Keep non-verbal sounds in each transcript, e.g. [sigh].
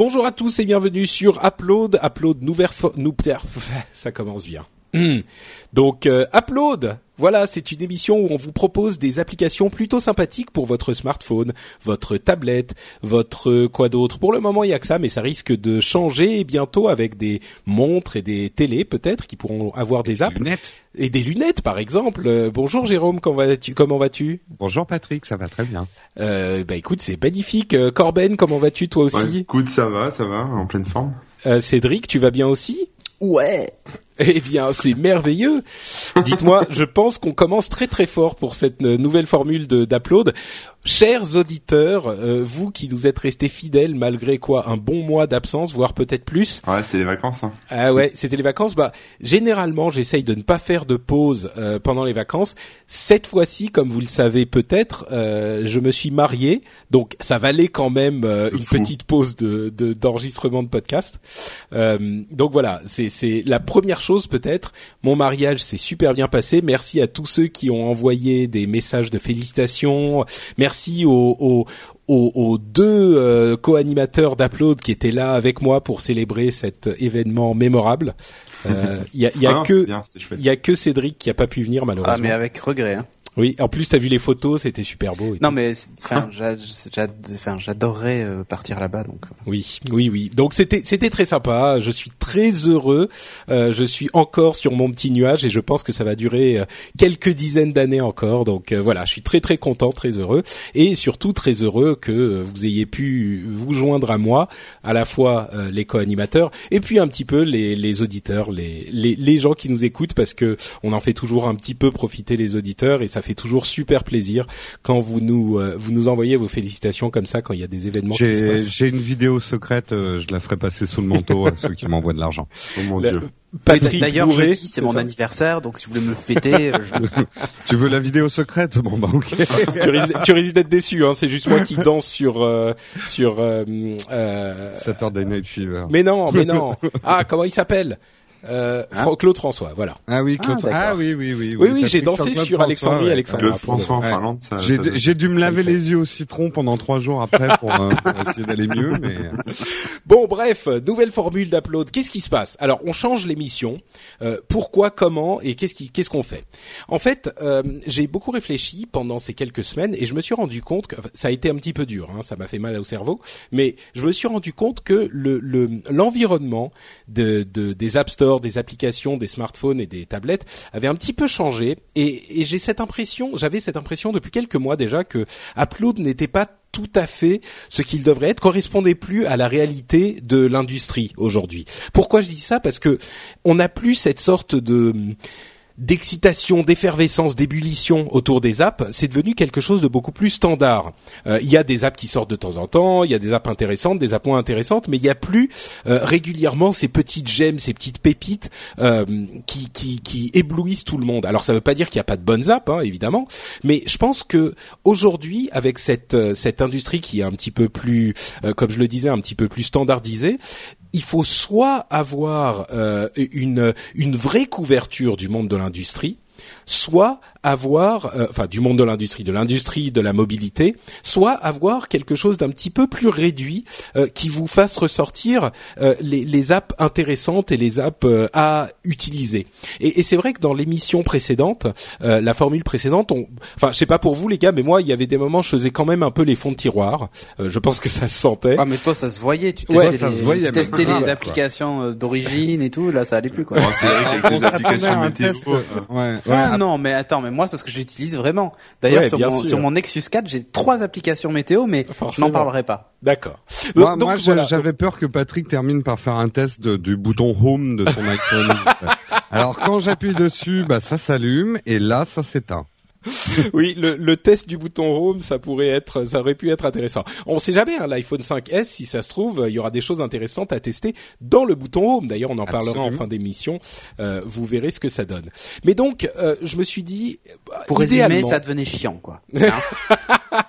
Bonjour à tous et bienvenue sur Upload. Upload, nouvelle [laughs] ça commence bien. Hmm. Donc euh, Upload, voilà, c'est une émission où on vous propose des applications plutôt sympathiques pour votre smartphone, votre tablette, votre euh, quoi d'autre. Pour le moment, il y a que ça, mais ça risque de changer bientôt avec des montres et des télés peut-être qui pourront avoir des apps Lunettes. et des lunettes par exemple. Euh, bonjour Jérôme, comment vas-tu Comment vas-tu? Bonjour Patrick, ça va très bien. euh, Bah écoute, c'est magnifique. Euh, Corben, comment vas-tu toi aussi? Ouais, écoute, ça va, ça va, en pleine forme. Euh, Cédric, tu vas bien aussi? Ouais. Eh bien, c'est merveilleux. Dites-moi, je pense qu'on commence très très fort pour cette euh, nouvelle formule d'upload. Chers auditeurs, euh, vous qui nous êtes restés fidèles malgré quoi un bon mois d'absence, voire peut-être plus. Ouais, c'était les vacances, hein. Ah ouais, c'était les vacances. Bah, généralement, j'essaye de ne pas faire de pause euh, pendant les vacances. Cette fois-ci, comme vous le savez peut-être, euh, je me suis marié, donc ça valait quand même euh, une fou. petite pause de de- d'enregistrement de, podcast. Euh, donc voilà, c'est c'est la première chose peut-être. Mon mariage s'est super bien passé. Merci à tous ceux qui ont envoyé des messages de félicitations. Merci aux, aux aux, aux deux euh, co-animateurs d'Upload qui étaient là avec moi pour célébrer cet événement mémorable. Euh, Il [laughs] y a, il y a Ah que il y a que Cédric qui a pas pu venir Ah, malheureusement. mais avec regret. Hein. Oui, en plus t'as vu les photos, c'était super beau. et Non, tout. mais enfin, j'a- j'a- enfin, j'adorerais euh, partir là-bas, donc. euh. Oui, oui, oui. Donc c'était c'était très sympa. Je suis très heureux. Euh, je suis encore sur mon petit nuage et je pense que ça va durer euh, quelques dizaines d'années encore. Donc euh, voilà, je suis très très content, très heureux et surtout très heureux que vous ayez pu vous joindre à moi, à la fois euh, les co-animateurs et puis un petit peu les les auditeurs, les les les gens qui nous écoutent parce que on en fait toujours un petit peu profiter les auditeurs et ça fait toujours super plaisir quand vous nous euh, vous nous envoyez vos félicitations comme ça quand il y a des événements qui se J'ai passent. j'ai une vidéo secrète, euh, je la ferai passer sous le manteau à ceux qui m'envoient de l'argent. [laughs] Oh mon dieu. Patrick D'ailleurs, jeudi, c'est mon ça anniversaire, donc si vous voulez me le fêter, euh, je... [laughs] Tu veux la vidéo secrète? Bon bah ok. [laughs] tu, risques, tu risques d'être déçu, hein. c'est juste moi qui danse sur euh, sur. Euh, euh, Saturday Night Fever. mais non, mais non. Ah, comment il s'appelle? Euh, Fran- Claude François, voilà. Ah oui, Claude. Ah. Ah, oui, oui, oui. Oui, oui, j'ai dansé Claude sur François, Alexandrie, ouais. Alexandre. Pour François en. Finlande, ça. J'ai ça- j'ai dû me laver les yeux au citron pendant trois jours après pour, euh, pour essayer d'aller mieux, mais [laughs] Bon, bref, nouvelle formule d'upload. Qu'est-ce qui se passe? Alors, on change l'émission. Euh, pourquoi, comment et qu'est-ce qui, qu'est-ce qu'on fait? En fait, euh, j'ai beaucoup réfléchi pendant ces quelques semaines et je me suis rendu compte que ça a été un petit peu dur. Hein, ça m'a fait mal au cerveau, mais je me suis rendu compte que le le- l'environnement de, de des app des applications, des smartphones et des tablettes avait un petit peu changé et, et j'ai cette impression, j'avais cette impression depuis quelques mois déjà que Upload n'était pas tout à fait ce qu'il devrait être, correspondait plus à la réalité de l'industrie aujourd'hui. Pourquoi je dis ça? Parce que on n'a plus cette sorte de d'excitation, d'effervescence, d'ébullition autour des apps, c'est devenu quelque chose de beaucoup plus standard. Euh, Il y a des apps qui sortent de temps en temps, il y a des apps intéressantes, des apps moins intéressantes, mais il n'y a plus euh, régulièrement ces petites gemmes, ces petites pépites euh, qui, qui, qui éblouissent tout le monde. Alors ça ne veut pas dire qu'il n'y a pas de bonnes apps, hein, évidemment, mais je pense que aujourd'hui, avec cette euh, cette industrie qui est un petit peu plus, euh, comme je le disais, un petit peu plus standardisée, il faut soit avoir euh, une une vraie couverture du monde de l'industrie, soit avoir, euh, enfin du monde de l'industrie, de l'industrie de la mobilité, soit avoir quelque chose d'un petit peu plus réduit euh, qui vous fasse ressortir euh, les, les apps intéressantes et les apps euh, à utiliser. Et, et c'est vrai que dans l'émission précédente, euh, la formule précédente, on, enfin je sais pas pour vous les gars, mais moi il y avait des moments où je faisais quand même un peu les fonds de tiroir. Euh, je pense que ça se sentait. Ah, mais toi, ça se voyait. Tu Ouais, testais, ça les, se voyait, tu testais les applications d'origine et tout. Là, ça allait plus, quoi. C'est vrai les applications météo. Ah ouais. Non, mais attends, mais moi, c'est parce que j'utilise vraiment. D'ailleurs, Ouais, sur, mon, sûr. sur mon Nexus 4, j'ai trois applications météo, mais je n'en parlerai pas. D'accord. Moi, Donc, moi, voilà. j'avais peur que Patrick termine par faire un test de- du bouton Home de son iPhone. [laughs] Alors quand j'appuie dessus, bah ça s'allume et là ça s'éteint. [laughs] oui, le, le, test du bouton Home, ça pourrait être, ça aurait pu être intéressant. On sait jamais, hein, l'iPhone 5S, si ça se trouve, il y aura des choses intéressantes à tester dans le bouton Home. D'ailleurs, on en parlera en fin d'émission. Euh, vous verrez ce que ça donne. Mais donc, euh, je me suis dit, pour résumer, ça devenait chiant, quoi. [laughs] Hein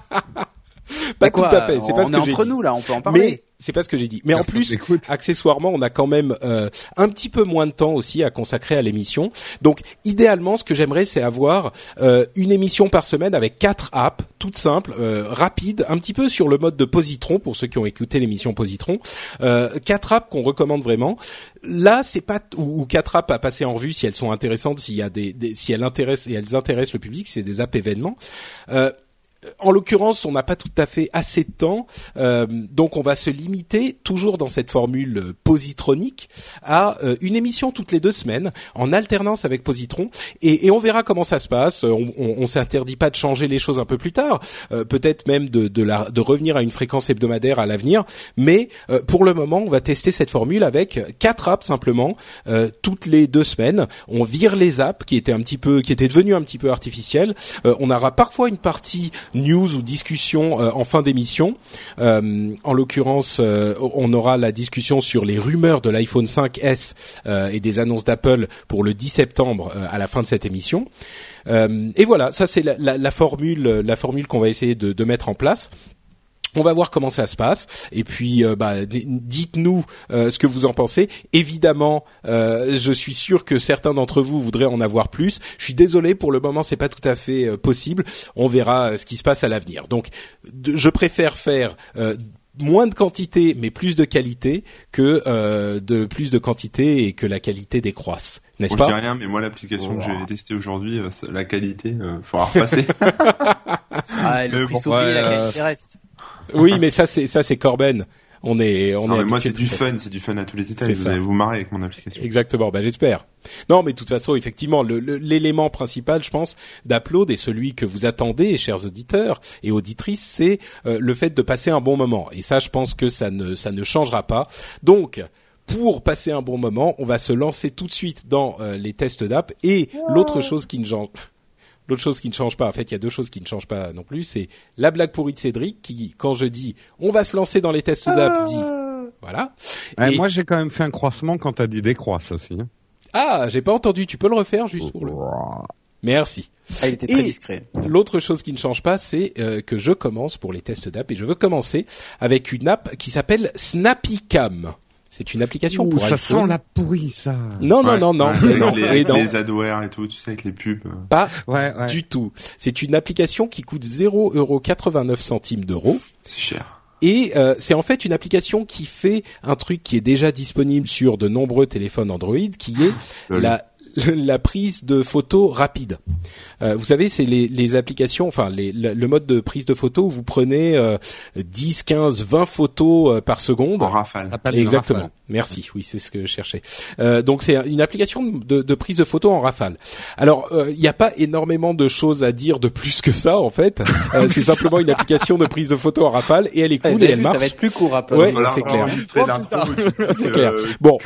pas tout à fait. C'est pas ce que entre nous là, on peut en parler. Mais c'est pas ce que j'ai dit. Mais en plus, accessoirement, on a quand même euh, un petit peu moins de temps aussi à consacrer à l'émission. Donc, idéalement, ce que j'aimerais, c'est avoir euh, une émission par semaine avec quatre apps, toutes simples, euh, rapides, un petit peu sur le mode de Positron pour ceux qui ont écouté l'émission Positron. quatre apps qu'on recommande vraiment. Là, c'est pas ou, quatre apps à passer en revue si elles sont intéressantes, s'il y a des, des, si elles intéressent et elles intéressent le public, c'est des apps événements. Euh, en l'occurrence, on n'a pas tout à fait assez de temps, euh, donc on va se limiter, toujours dans cette formule euh, positronique, à euh, une émission toutes les deux semaines, en alternance avec Positron, et, on verra comment ça se passe. On, on, s'interdit pas de changer les choses un peu plus tard, peut-être même de, de, revenir à une fréquence hebdomadaire à l'avenir, mais pour le moment, on va tester cette formule avec quatre apps simplement, toutes les deux semaines. On vire les apps qui étaient un petit peu, qui étaient devenues un petit peu artificielles. on aura parfois une partie news ou discussion euh, en fin d'émission. Euh, en l'occurrence, euh, on aura la discussion sur les rumeurs de l'iPhone 5S et des annonces d'Apple pour le 10 septembre à la fin de cette émission. et voilà, ça c'est la, formule, la formule qu'on va essayer de mettre en place. On va voir comment ça se passe et puis euh, bah, dites-nous euh, ce que vous en pensez. Évidemment, euh, je suis sûr que certains d'entre vous voudraient en avoir plus. Je suis désolé pour le moment, c'est pas tout à fait possible. On verra ce qui se passe à l'avenir. Donc, je préfère faire moins de quantité mais plus de qualité que de plus de quantité et que la qualité décroisse, n'est-ce pas Je dis rien, mais moi l'application que j'ai testée aujourd'hui, la qualité, il faudra repasser. [laughs] ah, le prix la qualité reste. Oui, mais ça c'est ça c'est Corben. On est on non, est. Mais moi c'est du fun, c'est du fun à tous les états. Vous allez vous marrer avec mon application. Exactement. Ben j'espère. Non, mais de toute façon, effectivement, l'élément principal, je pense, d'Upload et celui que vous attendez, chers auditeurs et auditrices, c'est euh, le fait de passer un bon moment. Et ça, je pense que ça ne ça ne changera pas. Donc pour passer un bon moment, on va se lancer tout de suite dans euh, les tests d'app. Et l'autre chose qui ne change L'autre chose qui ne change pas, en fait, il y a deux choses qui ne changent pas non plus, c'est la blague pourrie de Cédric qui, quand je dis on va se lancer dans les tests d'app, dit voilà. Et... Moi, j'ai quand même fait un croissement quand t'as dit décroisse aussi. Hein. Ah, j'ai pas entendu. Tu peux le refaire juste pour le. Merci. Ah, il était très discret. L'autre chose qui ne change pas, c'est euh, que je commence pour les tests d'app et je veux commencer avec une app qui s'appelle SnappyCam. C'est une application pour ça sent la pourrie, ça. Non, non, non, non, [laughs] non, les, les adwares et tout, tu sais, avec les pubs. Pas du tout. C'est une application qui coûte 0,89 centimes d'euros. C'est cher. Et euh, c'est en fait une application qui fait un truc qui est déjà disponible sur de nombreux téléphones Android, qui est la la prise de photos rapide. Euh, vous savez, c'est les, les, applications, enfin les, le, mode de prise de photos où vous prenez euh, 10, 15, 20 photos euh, par seconde. En rafale. Exactement. Merci. Oui, c'est ce que je cherchais. Euh, donc c'est une application de, de, prise de photos en rafale. Alors il n'y a pas énormément de choses à dire de plus que ça en fait. [laughs] c'est simplement une application de prise de photos en rafale et elle est cool et elle marche. Ça va être plus court après. Ouais, c'est clair. [laughs] c'est clair. Bon,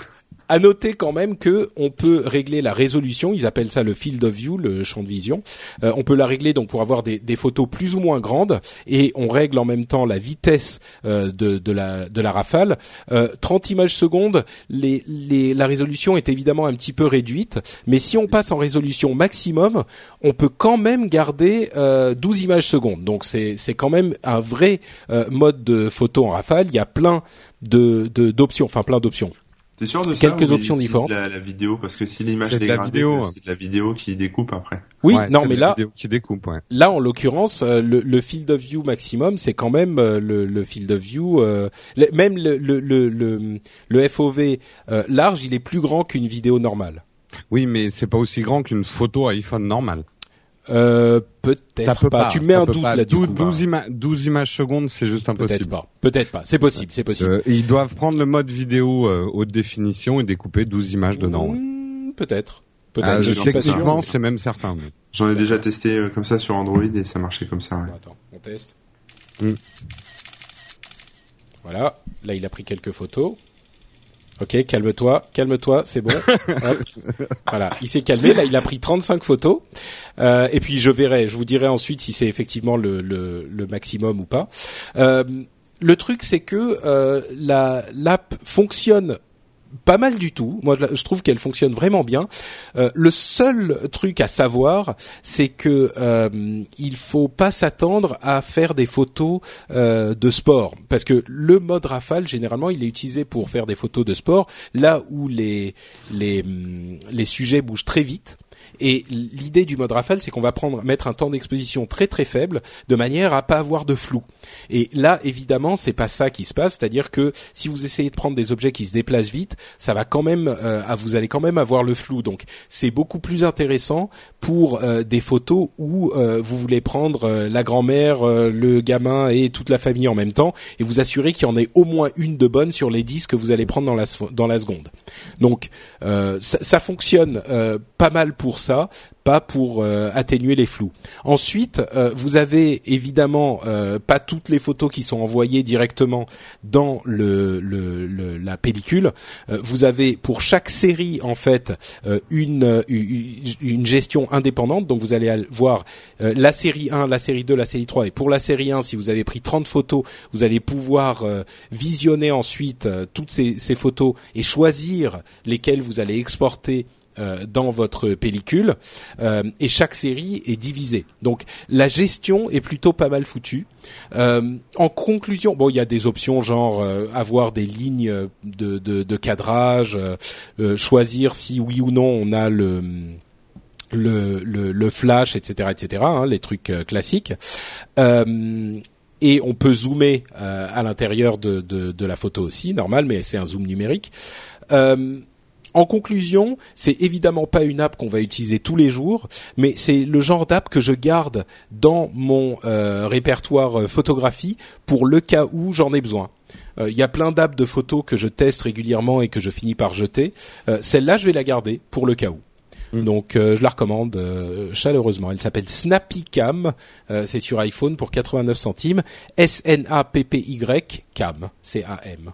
à noter quand même que on peut régler la résolution. Ils appellent ça le field of view, le champ de vision. Euh, on peut la régler donc pour avoir des, des, photos plus ou moins grandes et on règle en même temps la vitesse euh, de, de, la, de la rafale. Euh, 30 images secondes, les, les, la résolution est évidemment un petit peu réduite, mais si on passe en résolution maximum, on peut quand même garder 12 euh, images secondes. Donc c'est c'est quand même un vrai euh, mode de photo en rafale. Il y a plein de d'options, enfin plein d'options. T'es sûr de ça Quelques options différentes. La, la vidéo, parce que si l'image est dégradée, c'est de la vidéo qui découpe après. Oui, non, mais là, qui découpe, ouais. là, en l'occurrence, euh, le, le, field of view maximum, c'est quand même euh, le, le, field of view, euh, même le, le, le, le FOV large, il est plus grand qu'une vidéo normale. Oui, mais c'est pas aussi grand qu'une photo iPhone normale. Euh, peut-être pas. Tu mets un doute là 12, 12, images secondes, c'est juste impossible. Peut-être pas. Peut-être pas. C'est possible, c'est possible. Euh, ils doivent prendre le mode vidéo euh, haute définition et découper 12 images dedans. Mmh, peut-être. Peut-être. Ah, c'est même certain. J'en ai déjà testé euh, comme ça sur Android et ça marchait comme ça. Ouais. Attends, on teste. Mmh. Voilà. Là, il a pris quelques photos. Ok, calme-toi, calme-toi, c'est bon. [laughs] Hop. Voilà, il s'est calmé. Là, il a pris 35 photos. Euh, et puis je verrai, je vous dirai ensuite si c'est effectivement le, le, le maximum ou pas. Euh, le truc, c'est que euh, la l'app fonctionne pas mal du tout. Moi, je trouve qu'elle fonctionne vraiment bien. Euh, le seul truc à savoir, c'est que euh, il faut pas s'attendre à faire des photos euh, de sport, parce que le mode rafale, généralement, il est utilisé pour faire des photos de sport, là où les les hum, les sujets bougent très vite. Et l'idée du mode rafale, c'est qu'on va prendre mettre un temps d'exposition très très faible, de manière à pas avoir de flou. Et là, évidemment, c'est pas ça qui se passe. C'est-à-dire que si vous essayez de prendre des objets qui se déplacent vite, ça va quand même, euh, vous allez quand même avoir le flou. Donc, c'est beaucoup plus intéressant pour euh, des photos où euh, vous voulez prendre euh, la grand-mère, le gamin et toute la famille en même temps, et vous assurer qu'il y en ait au moins une de bonne sur les 10 que vous allez prendre dans la seconde. Donc, ça, ça fonctionne pas mal pour ça pas pour euh, atténuer les flous. Ensuite, euh, vous avez évidemment euh, pas toutes les photos qui sont envoyées directement dans la pellicule. Vous avez pour chaque série en fait une, gestion indépendante. Donc vous allez al- voir la série 1, la série 2, la série 3. Et pour la série 1, si vous avez pris 30 photos, vous allez pouvoir visionner ensuite toutes ces photos et choisir lesquelles vous allez exporter euh, dans votre pellicule euh, et chaque série est divisée. Donc la gestion est plutôt pas mal foutue. Euh, en conclusion, bon, il y a des options genre euh, avoir des lignes de, de, de cadrage, euh, choisir si oui ou non on a le le, le, flash, etc., etc., hein, les trucs classiques. Et on peut zoomer euh, à l'intérieur de, de, de la photo aussi, normal, mais c'est un zoom numérique. Euh, en conclusion, c'est évidemment pas une app qu'on va utiliser tous les jours, mais c'est le genre d'app que je garde dans mon euh, répertoire euh, photographie pour le cas où j'en ai besoin. Euh, Il y a plein d'apps de photos que je teste régulièrement et que je finis par jeter. Euh, Celle-là, je vais la garder pour le cas où. Donc euh, je la recommande euh, chaleureusement. Elle s'appelle SnappyCam. Euh, c'est sur iPhone pour 89 centimes. S N A P P Y Cam. C A M.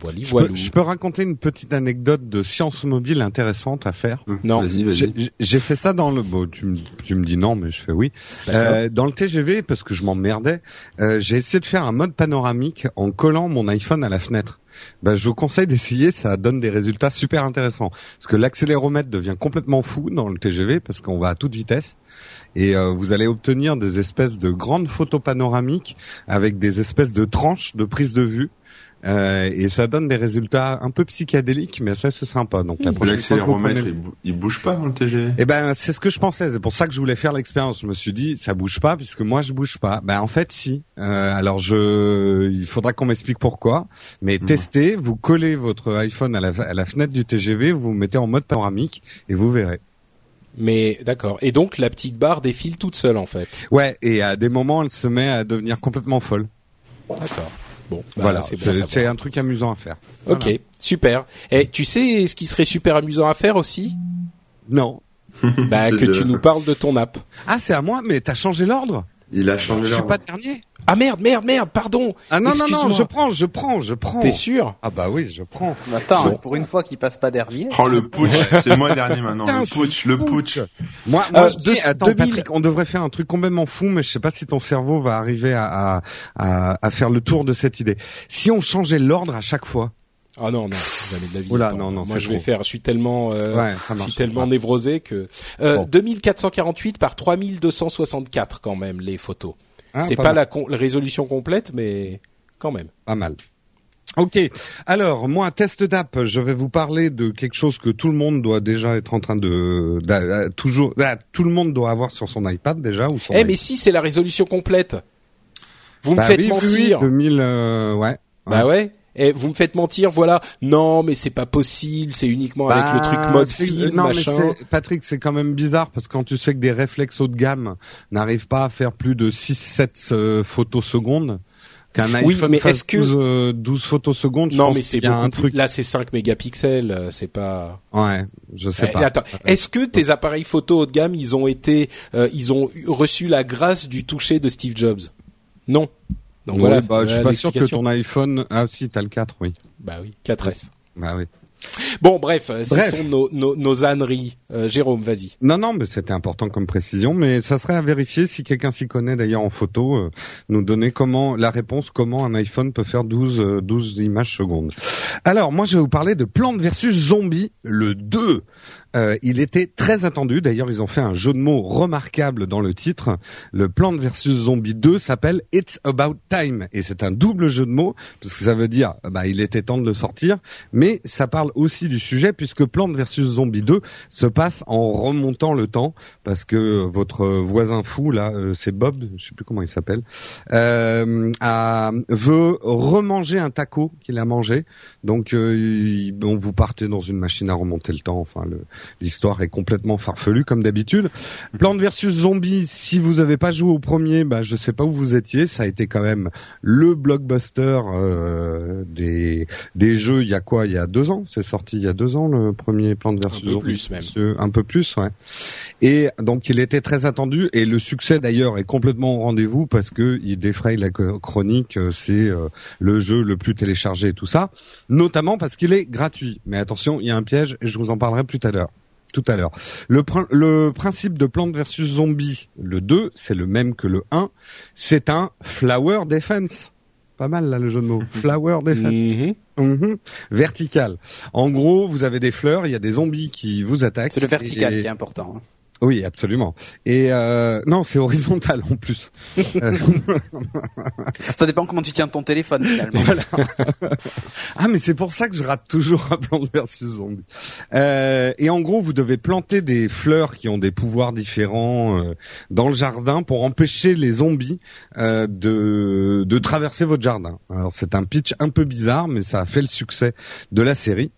Voilà, Je voilà. peux, je peux raconter une petite anecdote de science mobile intéressante à faire? Non. Vas-y, vas-y. J'ai- j'ai- J'ai fait ça dans le. Bon, tu, me, tu me dis non, mais je fais oui. Euh, dans le TGV, parce que je m'emmerdais, euh, j'ai essayé de faire un mode panoramique en collant mon iPhone à la fenêtre. Ben, je vous conseille d'essayer, ça donne des résultats super intéressants. Parce que l'accéléromètre devient complètement fou dans le TGV, parce qu'on va à toute vitesse. Et euh, vous allez obtenir des espèces de grandes photos panoramiques avec des espèces de tranches de prise de vue. Euh, et ça donne des résultats un peu psychédéliques, mais ça c'est sympa. Donc la prochaine fois que vous L'accéléromètre, prenez- il, bou- il bouge pas dans le TGV. eh ben, c'est ce que je pensais. C'est pour ça que je voulais faire l'expérience. Je me suis dit, ça bouge pas puisque moi je bouge pas. Ben en fait, si. Euh, alors je, il faudra qu'on m'explique pourquoi. Mais Mhm. testez, vous collez votre iPhone à la, à la fenêtre du TGV, vous vous mettez en mode panoramique et vous verrez. Mais d'accord. Et donc la petite barre défile toute seule en fait? Ouais. Et à des moments, elle se met à devenir complètement folle. D'accord. Bon, bah, voilà. c'est un truc amusant à faire. Ok, super. Et tu sais ce qui serait super amusant à faire aussi? Non. Bah [laughs] que de- tu nous parles de ton app. Ah, c'est à moi. Mais t'as changé l'ordre? Il a Je changé suis l'ordre. pas dernier. Ah merde, merde, merde, pardon. Ah non non non. Je prends, je prends, je prends. T'es sûr Ah bah oui, je prends. Attends, Bon. pour une fois qu'il passe pas dernier. Oh le putsch, [laughs] c'est moi dernier maintenant. Putain, le putsch, le putsch. Moi, moi Euh, je dis, deux- attends, 2000 Patrick, on devrait faire un truc complètement fou, mais je sais pas si ton cerveau va arriver à, à, à, à faire le tour de cette idée. Si on changeait l'ordre à chaque fois. Ah non, non, jamais de la vie. Oula, Attends, non, non, Moi je vais trop. faire, je suis tellement, euh, ouais, ça je suis tellement Ouais. névrosé que euh, Bon. 2448 par 3264 quand même les photos. Ah, c'est pas la, résolution complète, mais quand même. Pas mal. Ok. Alors, moi, test d'app, je vais vous parler de quelque chose que tout le monde doit déjà être en train de, d'a- toujours, ah, tout le monde doit avoir sur son iPad déjà ou Eh mais si c'est la résolution complète, vous me Bah faites oui, mentir. oui, 2000, euh, ouais. Bah ouais. Et vous me faites mentir, voilà. Non, mais c'est pas possible. C'est uniquement avec le Bah, truc mode c'est- film, non, machin. mais Patrick, c'est quand même bizarre parce que quand tu sais que des réflexes haut de gamme n'arrivent pas à faire plus de 6-7 euh, photos secondes, qu'un Oui, iPhone mais fasse que- 12, euh, 12 photos secondes, je Non, pense mais c'est beaucoup un plus- truc. Là, c'est 5 mégapixels. euh, C'est pas. Ouais, je sais Eh, pas. Attends, est-ce que tes appareils photo haut de gamme, ils ont été, euh, ils ont reçu la grâce du toucher de Steve Jobs? Non. Donc Ouais, voilà, bah, je suis pas sûr que ton iPhone. Ah si, t'as le 4, oui. Bah oui, 4S. Bah oui. Bon, bref, euh, ce Bref. sont nos, nos, nos âneries. Euh, Jérôme, vas-y. Non, non, mais c'était important comme précision, mais ça serait à vérifier si quelqu'un s'y connaît d'ailleurs en photo, euh, nous donner comment la réponse comment un iPhone peut faire 12 euh, 12 images secondes. Alors, moi je vais vous parler de Plante versus Zombie, le 2. Euh, il était très attendu, d'ailleurs ils ont fait un jeu de mots remarquable dans le titre. Le Plante versus Zombie 2 s'appelle It's About Time et c'est un double jeu de mots parce que ça veut dire bah il était temps de le sortir, mais ça parle aussi du sujet puisque Plante versus Zombie 2 se passe en remontant le temps parce que votre voisin fou là, euh, c'est Bob, je sais plus comment il s'appelle, euh, a- veut remanger un taco qu'il a mangé. Donc euh, bon, vous partez dans une machine à remonter le temps. Enfin, le- l'histoire est complètement farfelue comme d'habitude. Plante versus Zombie. Si vous avez pas joué au premier, bah je sais pas où vous étiez. Ça a été quand même le blockbuster euh, des des jeux. Il y a quoi? Il y a deux ans? C'est sorti il y a deux ans le premier Plante versus peu Zombie? plus, même. Un peu plus, ouais. Et donc il était très attendu et le succès d'ailleurs est complètement au rendez-vous parce que il défraye la chronique. euh, C'est euh, le jeu le plus téléchargé et tout ça, notamment parce qu'il est gratuit. Mais attention, il y a un piège et je vous en parlerai plus à l'heure. Tout à l'heure. Le, prin- le principe de Plante versus Zombie, le 2, c'est le même que le 1. C'est un flower defense. Pas mal là le jeu de mots. [laughs] Flower defense. Mhm. Mhm. Vertical. En gros, vous avez des fleurs, il y a des zombies qui vous attaquent. C'est le vertical Et- qui est important. hein. Oui, absolument. Et euh, non, c'est horizontal en plus. [laughs] Ça dépend comment tu tiens ton téléphone finalement. [laughs] ah, mais c'est pour ça que je rate toujours un Plante versus Zombie. Euh, et en gros, vous devez planter des fleurs qui ont des pouvoirs différents euh, dans le jardin pour empêcher les zombies euh, de, de traverser votre jardin. Alors c'est un pitch un peu bizarre, mais ça a fait le succès de la série.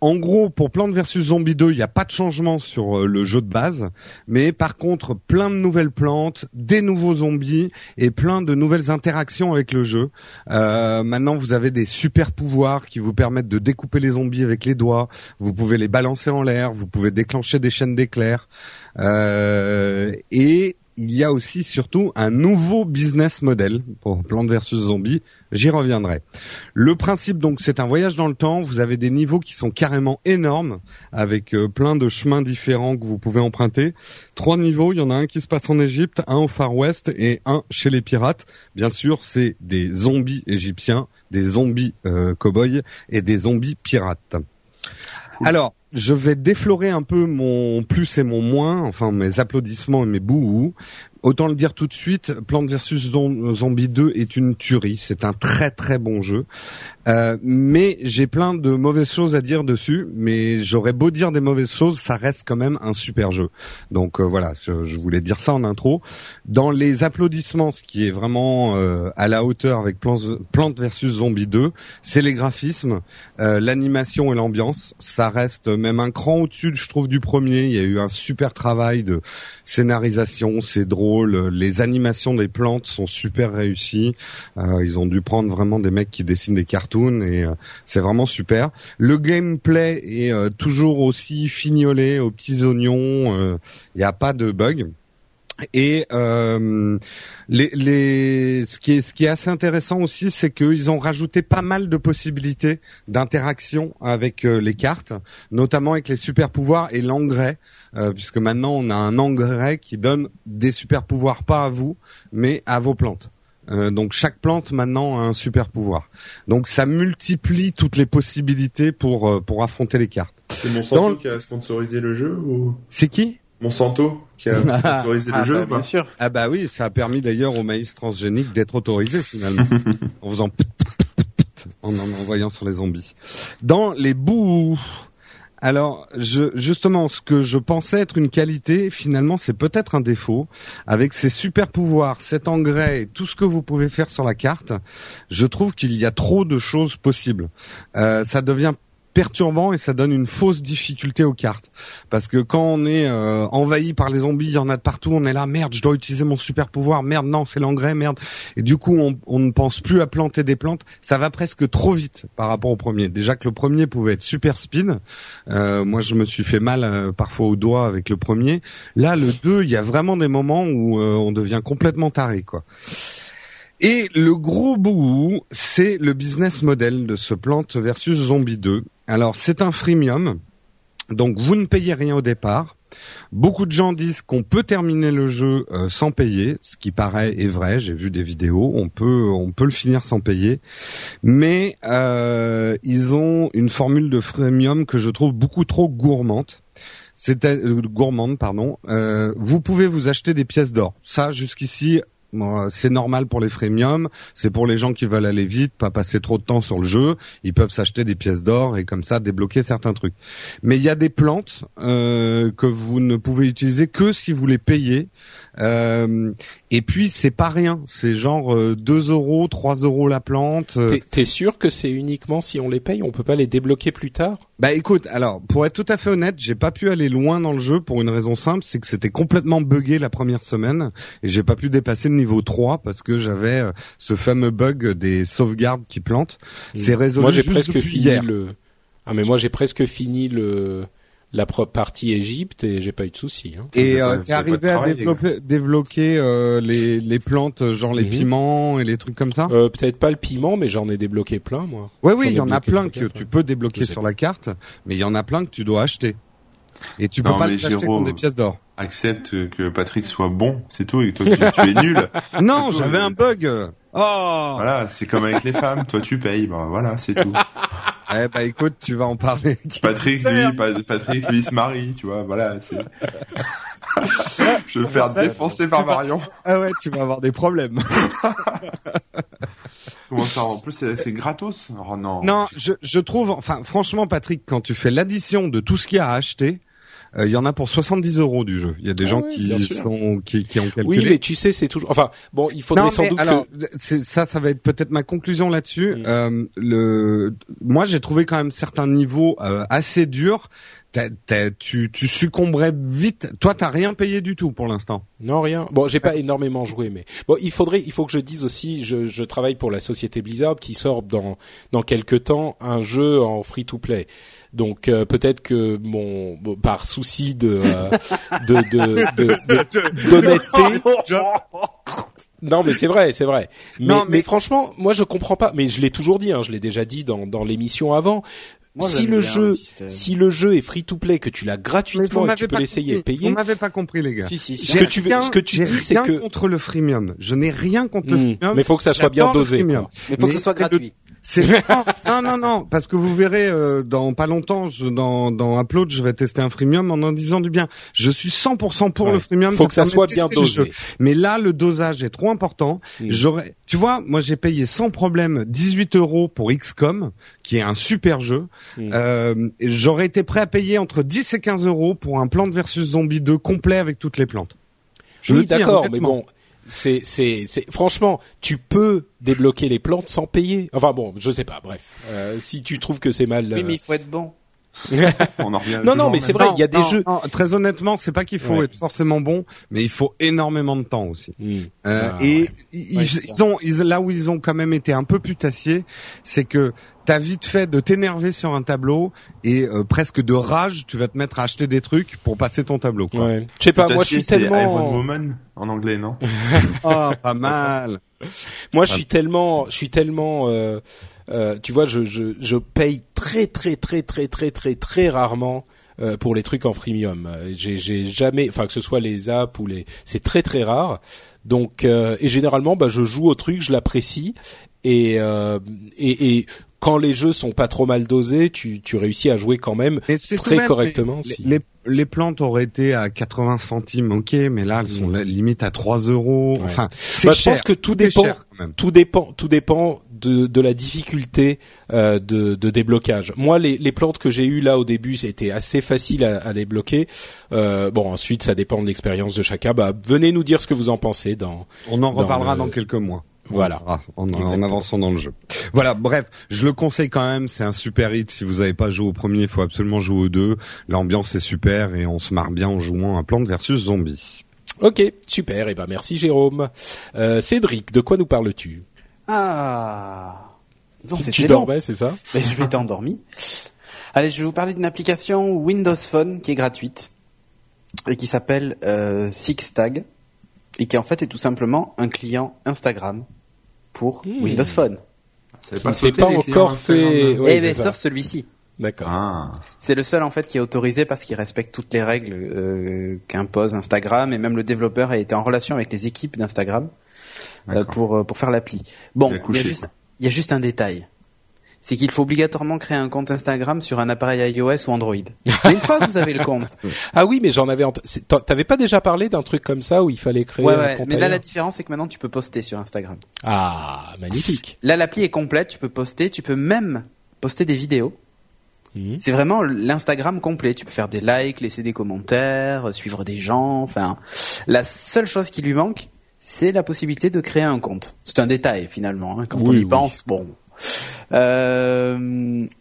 En gros, pour Plante vs Zombie 2, il n'y a pas de changement sur euh, le jeu de base, mais par contre, plein de nouvelles plantes, des nouveaux zombies et plein de nouvelles interactions avec le jeu. Euh, maintenant, vous avez des super pouvoirs qui vous permettent de découper les zombies avec les doigts. Vous pouvez les balancer en l'air, vous pouvez déclencher des chaînes d'éclairs. Euh, et il y a aussi surtout un nouveau business model pour Plante vs Zombie. J'y reviendrai. Le principe donc c'est un voyage dans le temps. Vous avez des niveaux qui sont carrément énormes avec euh, plein de chemins différents que vous pouvez emprunter. Trois niveaux. Il y en a un qui se passe en Égypte, un au Far West et un chez les pirates. Bien sûr, c'est des zombies égyptiens, des zombies euh, cow-boys et des zombies pirates. Alors, je vais déflorer un peu mon plus et mon moins, enfin mes applaudissements et mes bouhous. Autant le dire tout de suite, Plante vs Zom- Zombie 2 est une tuerie. C'est un très très bon jeu. Euh, mais j'ai plein de mauvaises choses à dire dessus. Mais j'aurais beau dire des mauvaises choses, ça reste quand même un super jeu. Donc euh, voilà, je, je voulais dire ça en intro. Dans les applaudissements, ce qui est vraiment euh, à la hauteur avec Plante Plante vs Zombie 2, c'est les graphismes, euh, l'animation et l'ambiance. Ça reste même un cran au-dessus, je trouve, du premier. Il y a eu un super travail de scénarisation, c'est drôle. Les animations des plantes sont super réussies. Euh, ils ont dû prendre vraiment des mecs qui dessinent des et euh, c'est vraiment super. Le gameplay est euh, toujours aussi fignolé aux petits oignons. euh, Il n'y a pas de bug. Et euh, ce qui est assez intéressant aussi, c'est qu'ils ont rajouté pas mal de possibilités d'interaction avec euh, les cartes, notamment avec les super pouvoirs et l'engrais, euh, puisque maintenant on a un engrais qui donne des super pouvoirs pas à vous, mais à vos plantes. Euh, donc chaque plante maintenant a un super pouvoir. Donc ça multiplie toutes les possibilités pour euh, pour affronter les cartes. C'est Monsanto Dans qui a sponsorisé le jeu ou? C'est qui? Monsanto qui a [laughs] sponsorisé Ah, le jeu bah, bien sûr. Ah bah oui, ça a permis d'ailleurs au maïs transgénique d'être autorisé finalement, [laughs] en faisant en en envoyant sur les zombies. Dans les bouts, alors je, justement, ce que je pensais être une qualité, finalement, c'est peut-être un défaut. Avec ces super pouvoirs, cet engrais, tout ce que vous pouvez faire sur la carte, je trouve qu'il y a trop de choses possibles. Euh, ça devient perturbant et ça donne une fausse difficulté aux cartes. Parce que quand on est euh, envahi par les zombies, il y en a de partout, on est là, merde, je dois utiliser mon super pouvoir, merde, non, c'est l'engrais, merde. Et du coup, on, on ne pense plus à planter des plantes. Ça va presque trop vite par rapport au premier. Déjà que le premier pouvait être super speed. Euh, moi, je me suis fait mal euh, parfois au doigt avec le premier. Là, le 2, il y a vraiment des moments où euh, on devient complètement taré, quoi. Et le gros bout, c'est le business model de ce Plante versus Zombie 2. Alors, c'est un freemium, donc vous ne payez rien au départ. Beaucoup de gens disent qu'on peut terminer le jeu euh, sans payer, ce qui paraît est vrai. J'ai vu des vidéos, on peut on peut le finir sans payer, mais euh, ils ont une formule de freemium que je trouve beaucoup trop gourmande. C'est euh, gourmande, pardon. Euh, vous pouvez vous acheter des pièces d'or. Ça, jusqu'ici, c'est normal pour les freemium, c'est pour les gens qui veulent aller vite, pas passer trop de temps sur le jeu, ils peuvent s'acheter des pièces d'or et comme ça débloquer certains trucs. Mais il y a des plantes euh, que vous ne pouvez utiliser que si vous les payez. Euh, et puis c'est pas rien, c'est genre euh, 2 euros, 3 euros la plante. euh. T'es- sûr que c'est uniquement si on les paye, on peut pas les débloquer plus tard? Bah écoute, alors pour être tout à fait honnête, j'ai pas pu aller loin dans le jeu pour une raison simple, c'est que c'était complètement buggé la première semaine et j'ai pas pu dépasser le niveau 3 parce que j'avais euh, ce fameux bug des sauvegardes qui plantent. C'est résolu Moi j'ai presque fini hier. le. Ah mais moi j'ai presque fini le la pro- partie Égypte et j'ai pas eu de soucis. Hein. Et euh, t'es pas- arrivé pas à travail, développer, débloquer euh, les, les plantes, euh, genre les Mhm. piments et les trucs comme ça? Euh, Peut-être pas le piment, mais j'en ai débloqué plein moi. Ouais, oui, ai il y en a plein que tu peux débloquer sur la carte, mais il y en a plein que tu dois acheter. Et tu peux Non, pas mais les acheter Jérôme, contre des pièces d'or. Accepte que Patrick soit bon, c'est tout, et que toi tu, [laughs] tu es nul. Non, j'avais euh, un bug. Oh. Voilà, c'est comme avec les femmes, toi tu payes, bah voilà, c'est tout. [laughs] Eh bah écoute, tu vas en parler. [laughs] Patrick lui, Pa- Patrick lui il se marie, tu vois, voilà. [laughs] Je vais me faire défoncer par Marion. Ah ouais, tu vas avoir des problèmes. Comment ça En plus c'est gratos? Oh non. Non, je, je trouve, enfin, franchement, Patrick, quand tu fais l'addition de tout ce qu'il y a à euh, il y en a pour 70 euros du jeu. Il y a des Ah gens ouais, qui sont qui, qui ont calculé. Oui, mais tu sais, c'est toujours. Enfin, bon, il faudrait non, sans doute alors, que. c'est ça, ça va être peut-être ma conclusion là-dessus. Mm. Euh, le, moi, j'ai trouvé quand même certains niveaux euh, assez durs. T'as- t'as- tu, tu succomberais vite. Toi, t'as rien payé du tout pour l'instant. Non, rien. Bon, j'ai pas énormément joué, mais bon, il faudrait, il faut que je dise aussi, je, je travaille pour la société Blizzard qui sort dans dans quelques temps un jeu en free to play. Donc euh, peut-être que mon bon, par souci de euh, de de de- de- [laughs] d'honnêteté. [laughs] Non, mais c'est vrai, c'est vrai. Mais, Non, mais... mais- franchement, moi je comprends pas. Mais je l'ai toujours dit, hein, je l'ai déjà dit dans dans l'émission avant. Moi, si le jeu, si le jeu est free to play, que tu l'as gratuitement et que m'avez tu peux l'essayer et payer. Vous m'avez pas compris, les gars. Si, si, si. Ce que tu veux- Rien- ce que tu dis, c'est rien que- contre le freemium. Je n'ai rien contre le Hmm. freemium. Mais faut que ça soit bien dosé. Mais faut que ce soit gratuit. C'est non non non parce que vous verrez euh, dans pas longtemps je, dans dans Upload je vais tester un freemium en en disant du bien. Je suis 100% pour Ouais. le freemium. Faut que ça soit bien dosé. Mais là le dosage est trop important. Mm. J'aurais tu vois moi j'ai payé sans problème 18 euros pour XCOM qui est un super jeu. Mm. Euh, J'aurais été prêt à payer entre 10 et 15 euros pour un Plante versus Zombie 2 complet avec toutes les plantes. Je oui, hein, d'accord, mais bon, c'est, c'est, c'est, franchement, tu peux débloquer les plantes sans payer. Enfin bon, je sais pas. Bref, Euh, si tu trouves que c'est mal. Oui, euh, mais il faut être bon. [laughs] On en revient. Non, non, mais c'est vrai, il y a des Non, jeux. non, très honnêtement, c'est pas qu'il faut Ouais. être forcément bon, mais il faut énormément de temps aussi. Hmm. Euh, Ah, et ouais. ils, Ouais, c'est ils ont, ils- là où ils ont quand même été un peu putassiers, c'est que t'as vite fait de t'énerver sur un tableau et euh, presque de rage, tu vas te mettre à acheter des trucs pour passer ton tableau. Quoi. Ouais. Je sais pas, moi je suis c'est Iron tellement, Woman en anglais, non? [laughs] Ah, pas mal. moi je suis tellement, je suis tellement, euh, euh, tu vois, je, je, je paye très très très très très très très rarement. euh, pour les trucs en freemium, Euh, j'ai jamais, enfin que ce soit les apps ou les, c'est très très rare. Donc euh, et généralement, bah je joue au truc, je l'apprécie et, et et quand les jeux sont pas trop mal dosés, tu tu réussis à jouer quand même très tout correctement. si. Les, les, plantes auraient été à 80 centimes, ok, mais là elles sont Mm. limite à 3 euros. Ouais. Enfin, Bah, je cher. pense que tout est dépend. cher, tout dépend, tout dépend de, de la difficulté euh, de, de déblocage. Moi, les, les plantes que j'ai eues là au début, c'était assez facile à, à débloquer. Euh, bon, ensuite, ça dépend de l'expérience de chacun. Bah, venez nous dire ce que vous en pensez. Dans On en dans reparlera le- dans quelques mois. Voilà. En, avançant dans le jeu. Voilà, bref, je le conseille quand même, c'est un super hit. Si vous n'avez pas joué au premier, il faut absolument jouer au deux. L'ambiance est super et on se marre bien en jouant à Plante versus Zombies. Ok, super. Et ben merci Jérôme. Euh, Cédric, de quoi nous parles-tu? Ah. Disons, Tu long. dormais, c'est ça [laughs] Mais je m'étais endormi. Allez, je vais vous parler d'une application Windows Phone qui est gratuite et qui s'appelle euh, SixTag et qui en fait est tout simplement un client Instagram pour Hmm. Windows Phone. Pas C'est pas clients encore fait. Ouais, eh ben, sauf celui-ci. D'accord. Ah. C'est le seul en fait qui est autorisé parce qu'il respecte toutes les règles euh, qu'impose Instagram et même le développeur a été en relation avec les équipes d'Instagram euh. Pour euh, pour faire l'appli. Bon, Il y a juste il y a juste un détail. C'est qu'il faut obligatoirement créer un compte Instagram sur un appareil iOS ou Android. Mais une fois que vous avez le compte, [laughs] Ah oui, mais j'en avais. T'avais pas déjà parlé d'un truc comme ça où il fallait créer ouais, un ouais. compte Mais là, la différence, c'est que maintenant, tu peux poster sur Instagram. Ah, magnifique. Là, l'appli est complète, tu peux poster, tu peux même poster des vidéos. Mhm. C'est vraiment l'Instagram complet. Tu peux faire des likes, laisser des commentaires, euh, suivre des gens. Enfin, la seule chose qui lui manque, c'est la possibilité de créer un compte. C'est un détail finalement. hein, quand on y oui. pense, bon. Euh,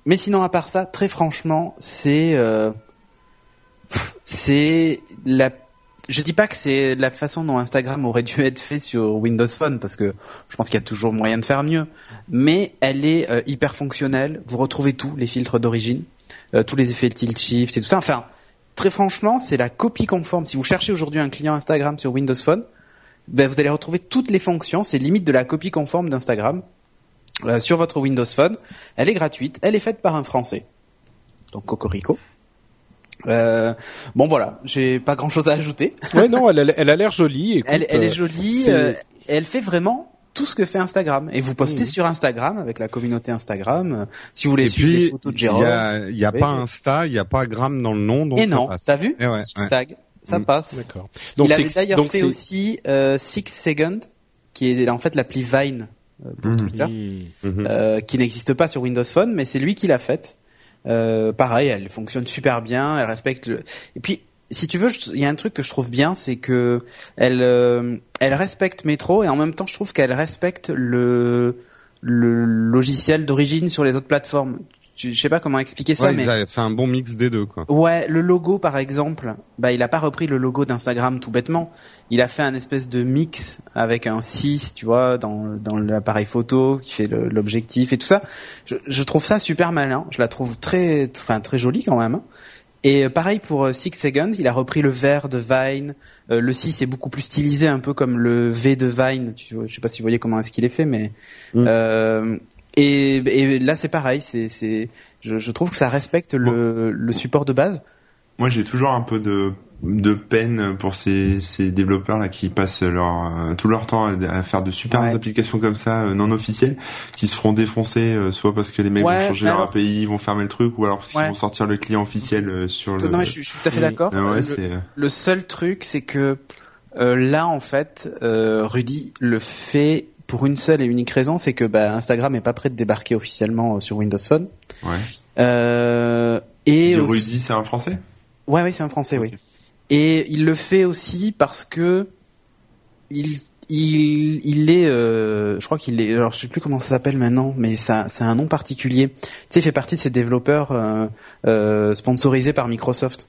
mais sinon, à part ça, très franchement, c'est euh, c'est la. Je dis pas que c'est la façon dont Instagram aurait dû être fait sur Windows Phone parce que je pense qu'il y a toujours moyen de faire mieux. Mais elle est euh, hyper fonctionnelle. Vous retrouvez tout, les filtres d'origine, euh, tous les effets tilt shift et tout ça. Enfin, très franchement, c'est la copie conforme. Si vous cherchez aujourd'hui un client Instagram sur Windows Phone, ben, vous allez retrouver toutes les fonctions. C'est limite de la copie conforme d'Instagram euh, sur votre Windows Phone. Elle est gratuite. Elle est faite par un Français. Donc Cocorico. Euh, bon voilà, j'ai pas grand chose à ajouter. [laughs] Ouais, non, elle, a- elle a l'air jolie. Écoute, Elle, elle est euh, jolie. euh, elle fait vraiment tout ce que fait Instagram. Et vous postez Mhm. sur Instagram avec la communauté Instagram. Si vous voulez Et suivre puis, les photos de il Jérôme. y a, il y a pas Insta, il y a pas Gram dans le nom, donc Et non, t'as vu Eh ouais, ouais. Ça Mm. passe. D'accord. Donc Il avait d'ailleurs fait aussi euh, Six Second, qui est en fait l'appli Vine euh, pour Mhm. Twitter, euh, qui n'existe pas sur Windows Phone, mais c'est lui qui l'a faite. Euh, pareil, elle fonctionne super bien, elle respecte le. Et puis, si tu veux, il y a un truc que je trouve bien, c'est que elle, euh, elle respecte Metro et en même temps, je trouve qu'elle respecte le le logiciel d'origine sur les autres plateformes. Je sais pas comment expliquer ça, Ouais, mais ils fait un bon mix des deux, quoi. Ouais, le logo par exemple, bah il a pas repris le logo d'Instagram tout bêtement. Il a fait un espèce de mix avec un 6, tu vois, dans dans l'appareil photo qui fait l'objectif et tout ça. Je, je trouve ça super malin. Je la trouve très, enfin très jolie quand même. hein. Et euh, pareil pour euh, Six Seconds, il a repris le vert de Vine. Euh, le 6 est beaucoup plus stylisé, un peu comme le V de Vine. Tu vois, je sais pas si vous voyez comment est-ce qu'il est fait, mais Mm. euh, et, et là c'est pareil. C'est, c'est, je, je trouve que ça respecte le, le support de base. Moi, j'ai toujours un peu de de peine pour ces, ces développeurs là qui passent leur euh, tout leur temps à, à faire de super Ouais. applications comme ça euh, non officielles qui se feront défoncer euh, soit parce que les mecs Ouais, vont changer leur API, ils vont fermer le truc ou alors parce qu'ils Ouais. vont sortir le client officiel sur le Non, je, suis- je suis tout à fait d'accord. Ah le, seul truc, c'est que là, en fait, Rudy le fait pour une seule et unique raison, c'est que bah, Instagram est pas prêt de débarquer officiellement euh, sur Windows Phone. ouais. Euh, et aussi- Rudy, c'est un français? Ouais, oui, c'est un français, oui. Et il le fait aussi parce que il il il est, euh, je crois qu'il est, alors je sais plus comment ça s'appelle maintenant, mais ça c'est un nom particulier. Tu sais, il fait partie de ces développeurs euh, euh, sponsorisés par Microsoft.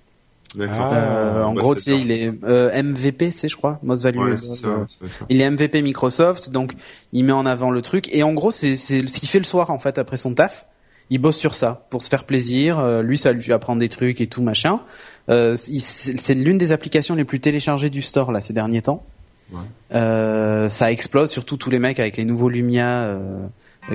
D'accord. Ah, Euh, en bah, gros, tu sais, il est euh, MVP, c'est je crois, Most Valuable. Ouais, c'est ça, c'est ça. il est MVP Microsoft, donc il met en avant le truc. Et en gros, c'est c'est ce qu'il fait le soir en fait après son taf. Il bosse sur ça pour se faire plaisir. Euh, lui, ça lui fait apprendre des trucs et tout machin. Euh, il- c'est l'une des applications les plus téléchargées du store là ces derniers temps. Ouais. Euh, ça explose, surtout tous les mecs avec les nouveaux Lumia euh,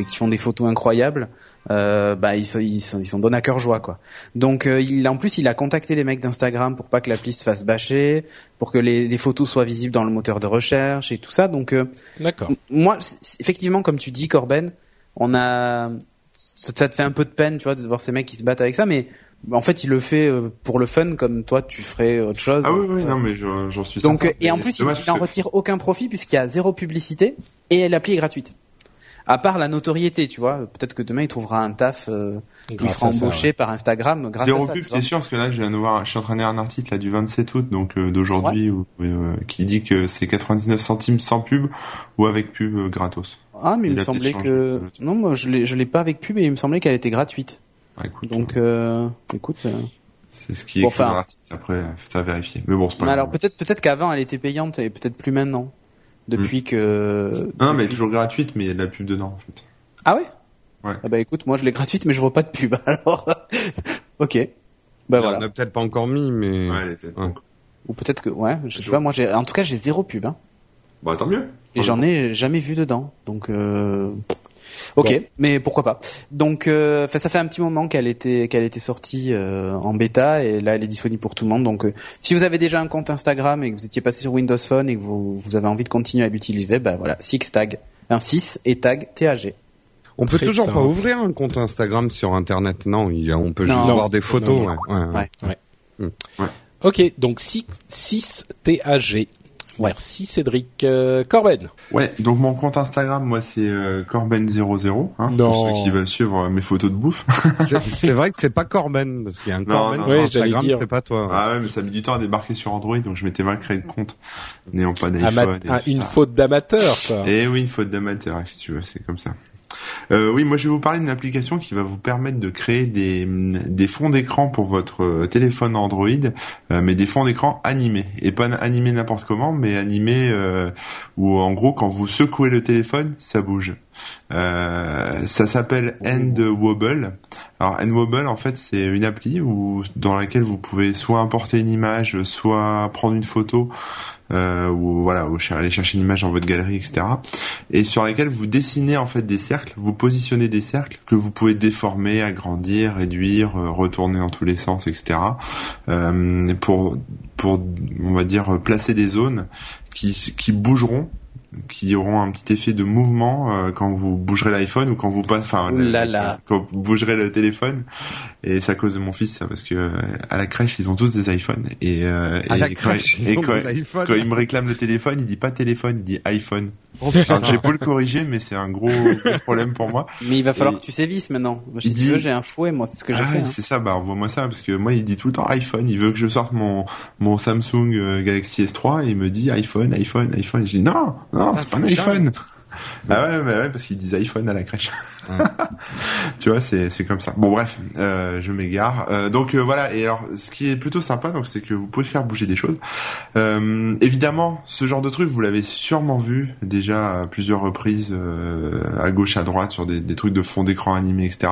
qui font des photos incroyables. Euh, bah ils s'en- ils s'en ils s'en donnent à cœur joie quoi. Donc euh, il en plus il a contacté les mecs d'Instagram pour pas que l'appli se fasse bâcher, pour que les, les photos soient visibles dans le moteur de recherche et tout ça. Donc euh, D'accord. Moi, effectivement, comme tu dis, Corben, on a, ça ça te fait un peu de peine, tu vois, de voir ces mecs qui se battent avec ça, mais en fait, il le fait euh, pour le fun, comme toi, tu ferais autre chose. Ah oui, oui, non, mais j'en suis Donc, certain. euh, et en plus, il, dommage il en parce que- retire aucun profit puisqu'il y a zéro publicité et l'appli est gratuite. À part la notoriété, tu vois, peut-être que demain il trouvera un taf euh, il sera ça, embauché par Instagram grâce Zéro à ça. pub, tu vois. c'est sûr, parce que là, je viens de voir, je suis en train de lire un article là du 27 août, donc euh, d'aujourd'hui, euh, qui dit que c'est 99 centimes sans pub ou avec pub euh, gratos. Ah, mais il, Il me semblait que non, moi je l'ai, je l'ai pas avec pub et il me semblait qu'elle était gratuite. Ah, écoute, Donc, euh, écoute. euh, c'est ce qui est bon, écrit dans enfin- l'article. Après, faites à vérifier. Mais bon, c'est pas Mais alors peut-être peut-être qu'avant elle était payante et peut-être plus maintenant. Depuis que. Non, mais elle est toujours gratuite, mais il y a de la pub dedans, en fait. Ah ouais? Ouais. Ah bah écoute, moi je l'ai gratuite mais je vois pas de pub [laughs] alors. ok. Bah On voilà. a peut-être pas encore mis, mais Ouais, elle était. Ouais. donc, Ou peut-être que ouais, je sais pas. Moi j'ai en tout cas j'ai zéro pub. Hein. Bah tant mieux. Et j'en ai jamais vu dedans, donc. Euh... Ok, mais pourquoi pas. Donc, euh, ça fait un petit moment qu'elle était qu'elle était sortie euh, en bêta et là elle est disponible pour tout le monde. Donc, euh, si vous avez déjà un compte Instagram et que vous étiez passé sur Windows Phone et que vous, vous avez envie de continuer à l'utiliser, bah voilà, Six Tag, un 6 et Tag TAG. On peut Très toujours simple. pas ouvrir un compte Instagram sur Internet, non? Il y a- On peut Non, juste voir c'est des photos. ouais, ouais. Ouais. Ok, donc 6, 6 Merci Cédric. Euh, Corben. Ouais, donc mon compte Instagram, moi, c'est euh, Corben00, hein, Non. pour ceux qui veulent suivre euh, mes photos de bouffe. [laughs] C'est- vrai que c'est pas Corben parce qu'il y a un Non, Corben non, sur ouais, Instagram, c'est pas toi. ah ouais, mais ça a mis du temps à débarquer sur Android, donc je m'étais mal créé de compte, n'ayant pas d'iPhone. et un- tout une ça. faute d'amateur, quoi. Eh oui, une faute d'amateur, si tu veux, c'est comme ça. Euh, oui, moi je vais vous parler d'une application qui va vous permettre de créer des, des fonds d'écran pour votre euh, téléphone Android, euh, mais des fonds d'écran animés. Et pas animés n'importe comment, mais animés euh, où en gros quand vous secouez le téléphone, ça bouge. Euh, ça s'appelle End Wobble. Alors End Wobble, en fait, c'est une appli où dans laquelle vous pouvez soit importer une image, soit prendre une photo, euh, ou voilà, ou aller chercher une image dans votre galerie, etc. Et sur laquelle vous dessinez en fait des cercles, vous positionnez des cercles que vous pouvez déformer, agrandir, réduire, euh, retourner dans tous les sens, etc. Euh, pour pour on va dire placer des zones qui qui bougeront qui auront un petit effet de mouvement euh, quand vous bougerez l'iPhone ou quand vous pas enfin quand vous bougerez le téléphone. Et c'est à cause de mon fils ça parce que euh, à la crèche ils ont tous des iPhones. Et, euh, À et la quand, crèche, ils et ont quand- quand il me réclame le téléphone il dit pas téléphone il dit iPhone [laughs] j'ai beau le corriger mais c'est un gros, gros problème pour moi Mais il va falloir Et- que tu sévisses maintenant. Si tu veux, j'ai un fouet, moi, c'est ce que j'ai ah fait. hein. c'est ça bah envoie-moi ça parce que moi il dit tout le temps iPhone il veut que je sorte mon mon Samsung euh, Galaxy S3 et il me dit iPhone iPhone iPhone et je dis non non c'est pas un iPhone ah ouais, bah ouais, parce qu'ils disent iPhone à la crèche. [laughs] tu vois, c'est c'est comme ça. Bon bref, euh, je m'égare. Euh, donc euh, voilà. Et alors, ce qui est plutôt sympa, donc c'est que vous pouvez faire bouger des choses. Euh, évidemment, ce genre de truc, vous l'avez sûrement vu déjà à plusieurs reprises, euh, à gauche, à droite, sur des, des trucs de fond d'écran animé, etc.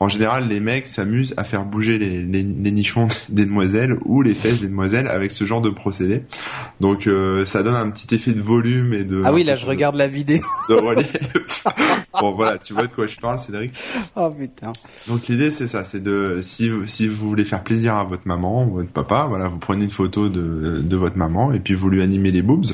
En général, les mecs s'amusent à faire bouger les, les, les nichons [laughs] des demoiselles ou les fesses des demoiselles avec ce genre de procédé. Donc euh, ça donne un petit effet de volume et de. Ah oui, là, je regarde la vidéo. De relief. bon voilà, tu vois de quoi je parle, Cédric. oh putain. Donc l'idée c'est ça, c'est de si vous- si vous voulez faire plaisir à votre maman ou votre papa, voilà, vous prenez une photo de de votre maman et puis vous lui animez les boobs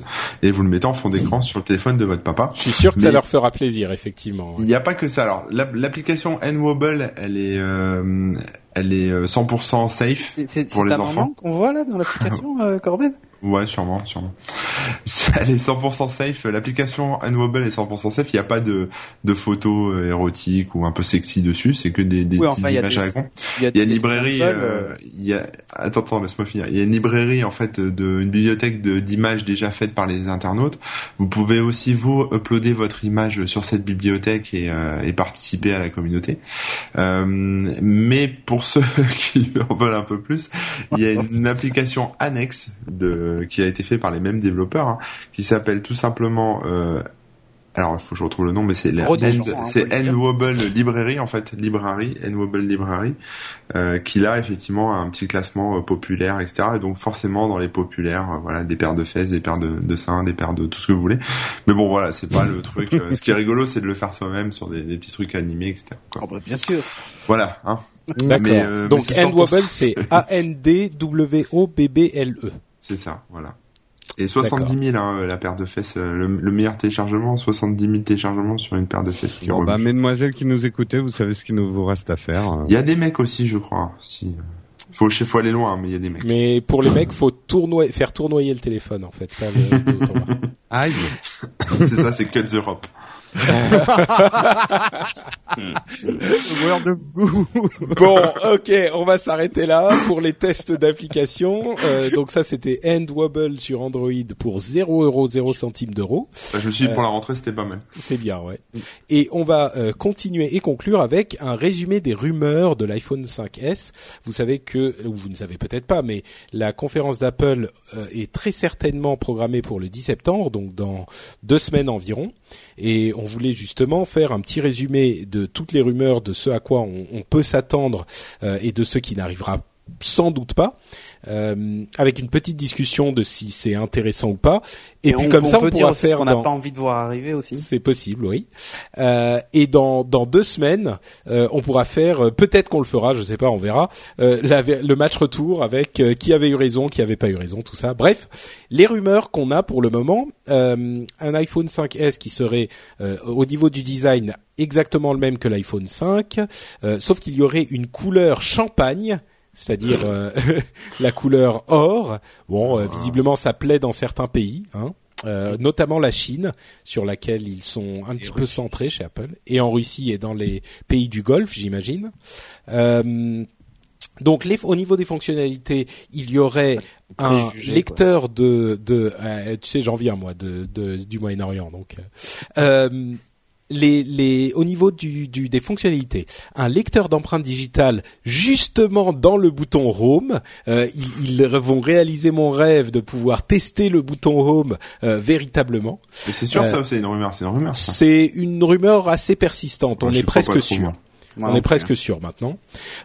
et vous le mettez en fond d'écran sur le téléphone de votre papa. Je suis sûr que ça leur fera plaisir, effectivement. Il n'y a pas que ça. Alors l'app- l'application Nwobble, elle est euh, elle est euh, 100% safe. C'est c'est- Pour c'est les ta enfants. maman qu'on voit là dans l'application, euh, Corben? Ouais, sûrement, sûrement. [laughs] Elle est 100% safe. L'application Unwobble est 100% safe. Il n'y a pas de, de photos euh, érotiques ou un peu sexy dessus. C'est que des, des Oui, enfin, images des- à la con. Il y a, Il y a une librairie, euh, il y a, attends, attends, laisse-moi finir. Il y a une librairie, en fait, de, une bibliothèque d'images déjà faites par les internautes. Vous pouvez aussi, vous, uploader votre image sur cette bibliothèque et, euh, et participer à la communauté. Euh, mais pour [laughs] ceux qui en veulent un peu plus, il y a une application annexe de, qui a été faite par les mêmes développeurs, hein, qui s'appelle tout simplement, euh, alors il faut que je retrouve le nom, mais c'est la- hein, c'est. Nwobble Library en fait, Library, Nwobble Library, euh, qui là effectivement a un petit classement euh, populaire, etc. Et donc forcément dans les populaires, euh, voilà, des paires de fesses, des paires de, de seins, des paires de tout ce que vous voulez. Mais bon voilà, c'est pas le [laughs] truc. euh, ce qui est rigolo, c'est de le faire soi-même sur des, des petits trucs animés, etc. quoi. Oh, bah, bien sûr. Voilà, hein. D'accord. Euh, Donc c'est 100%. Nwobble, c'est [laughs] A-N-D-W-O-B-B-L-E. C'est ça, voilà. Et 70 000 hein, la paire de fesses, euh, le, le meilleur téléchargement, 70 000 téléchargements sur une paire de fesses. qui Bon, bah, mesdemoiselles qui nous écoutez, vous savez ce qu'il nous vous reste à faire. euh. Il y a des mecs aussi, je crois. Si. Faut, faut aller loin, mais il y a des mecs. Mais pour les mecs, faut tournoyer, faire tournoyer le téléphone, en fait. Aïe. [laughs] c'est ça, c'est Cut Europe. Word of Goo. Bon, ok, on va s'arrêter là pour les tests d'application. Euh, donc ça, c'était End Wobble sur Android pour 0 euros 0 centimes d'euros. Ça, je me suis dit, pour la rentrée, c'était pas mal. C'est bien, ouais. Et on va euh, continuer et conclure avec un résumé des rumeurs de l'iPhone 5S. Vous savez que, ou vous ne savez peut-être pas, mais la conférence d'Apple euh, est très certainement programmée pour le 10 septembre, donc dans deux semaines environ. Et on voulait justement faire un petit résumé de toutes les rumeurs, de ce à quoi on, peut s'attendre euh, et de ce qui n'arrivera sans doute pas. Euh, avec une petite discussion de si c'est intéressant ou pas. Et, puis comme ça, on, pourra faire. qu'on n'a pas envie de voir arriver aussi. C'est possible, oui. Euh, et dans dans deux semaines, euh, on pourra faire. Euh, peut-être qu'on le fera, je sais pas, on verra. Euh, la, le match retour avec euh, qui avait eu raison, qui avait pas eu raison, tout ça. Bref, les rumeurs qu'on a pour le moment, un iPhone 5s qui serait au niveau du design exactement le même que l'iPhone 5, sauf qu'il y aurait une couleur champagne c'est-à-dire euh, [laughs] la couleur or. Bon, euh, visiblement ça plaît dans certains pays, hein, euh, notamment la Chine, sur laquelle ils sont un petit peu centrés chez Apple, et en Russie et dans les pays du Golfe, j'imagine. donc, les, au niveau des fonctionnalités, il y aurait un lecteur de, de tu sais, j'en viens moi de, de du Moyen-Orient, donc les, les, au niveau du, du, des fonctionnalités, un lecteur d'empreintes digitales justement dans le bouton Home. Euh, ils, vont réaliser mon rêve de pouvoir tester le bouton Home euh, véritablement. c'est sûr ça, c'est une rumeur, c'est une rumeur. C'est une rumeur assez persistante. on est presque sûr on est presque sûr maintenant.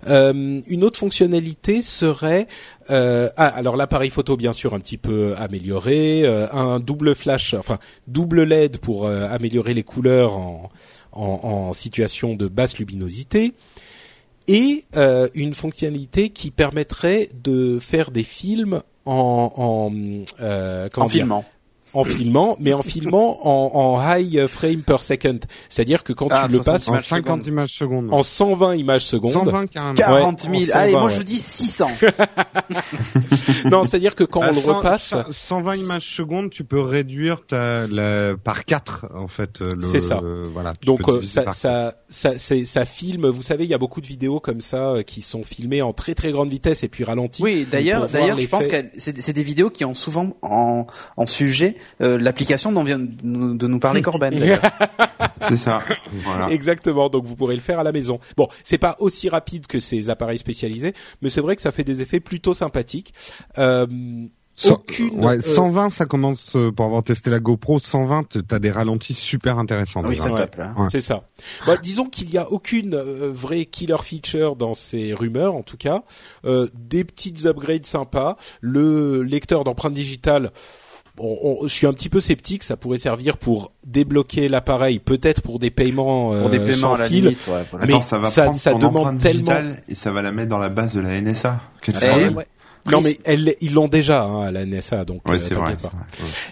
Euh, une autre fonctionnalité serait euh, ah, alors l'appareil photo bien sûr un petit peu amélioré, euh, un double flash, enfin double LED pour euh, améliorer les couleurs en, en, en, situation de basse luminosité. Et euh, une fonctionnalité qui permettrait de faire des films en en, en filmant en filmant, mais en filmant en, en, high frame per second. C'est-à-dire que quand ah, tu le passes en 50 images secondes, en 120 images secondes, 120 carrément. 40 000. Allez, moi je dis 600. [laughs] [laughs] non, c'est-à-dire que quand on le repasse, 120 images secondes, tu peux réduire ta, la, par 4 en fait. C'est ça. voilà. Donc euh, ça, ça, ça, ça, filme. Vous savez, il y a beaucoup de vidéos comme ça euh, qui sont filmées en très très grande vitesse et puis ralenties. Oui, d'ailleurs, d'ailleurs, je pense que c'est des vidéos qui ont souvent en, en sujet euh, l'application dont vient de nous parler Corben. [laughs] c'est ça. Voilà. Exactement. Donc vous pourrez le faire à la maison. Bon, c'est pas aussi rapide que ces appareils spécialisés, mais c'est vrai que ça fait des effets plutôt sympathiques. Euh, aucune, ouais, 120 euh, ça commence euh, pour avoir testé la GoPro 120 t'as des ralentis super intéressants oui c'est c'est ça bah, disons qu'il y a aucune vraie killer feature dans ces rumeurs en tout cas euh, des petites upgrades sympas le lecteur d'empreintes digitales je suis un petit peu sceptique. Ça pourrait servir pour débloquer l'appareil, peut-être pour des paiements, pour des euh, paiements à la fil. Limite, ouais, mais Attends, ça va ça, prendre ça demande tellement et ça va la mettre dans la base de la NSA. Eh, non mais elle, ils l'ont déjà hein, à la NSA donc ouais, euh, c'est vrai, pas.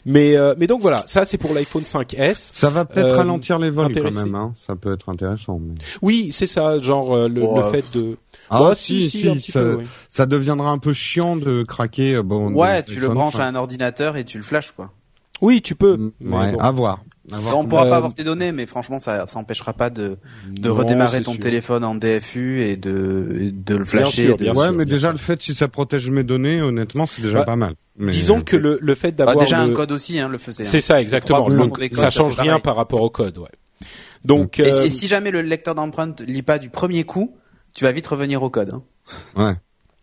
Mais euh, mais donc voilà ça c'est pour l'iPhone 5s. Ça va peut-être euh, ralentir les vols quand même hein. ça peut être intéressant. Mais... Oui c'est ça genre le, le fait de ah bah, si, si, si ça, peu, oui. ça, deviendra un peu chiant de craquer. Bon, ouais, tu le branches à un ordinateur et tu le flashes quoi. Oui, tu peux. Mm, ouais, à voir. On pourra pas avoir tes données, mais franchement, ça, ça empêchera pas de, de redémarrer ton téléphone en DFU et de, de le flasher. Bien sûr, ouais, mais déjà le fait si ça protège mes données, honnêtement, c'est déjà bah, pas mal. Mais... Disons que le, le fait d'avoir bah, déjà un code aussi, hein, le faisait. C'est hein. ça, exactement. Donc, ça change rien par rapport au code, ouais. Donc, et, euh... et si jamais le lecteur d'empreinte lit pas du premier coup, tu vas vite revenir au code. Hein. Ouais.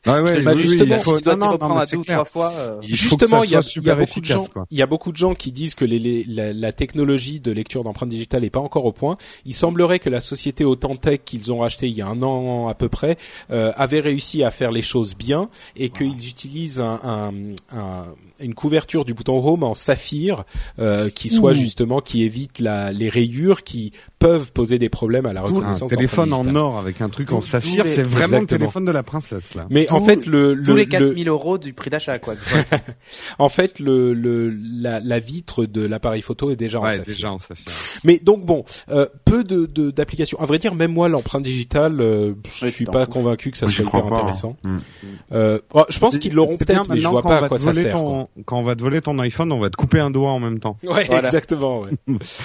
Ah ouais, bah justement, si tu dois reprendre à deux ou trois fois. Euh... Justement, il y a, y a beaucoup de gens, il y a beaucoup de gens qui disent que les, les, la, la, technologie de lecture d'empreintes digitales est pas encore au point. Il semblerait que la société Autantech qu'ils ont racheté il y a un an à peu près euh, avait réussi à faire les choses bien et qu'ils utilisent un, un, un une couverture du bouton Home en saphir euh, qui soit justement qui évite la, les rayures qui peuvent poser des problèmes à la reconnaissance. Un téléphone en or avec un truc en saphir, c'est vraiment le téléphone de la princesse là. Mais en fait le, le tous les 4000 euros du prix d'achat quoi. [laughs] en fait le, le la, la vitre de l'appareil photo est déjà en ouais, saphir. Déjà en saphir. Mais donc bon, euh, peu de d'applications. à vrai dire, même moi l'empreinte digitale, euh, je suis pas convaincu que ça soit hyper hein. intéressant. Hmm. Euh, oh, je pense qu'ils l'auront peut-être, mais je vois pas à quoi ça sert. Quand on va te voler ton iPhone, on va te couper un doigt en même temps. Ouais, exactement. Ouais.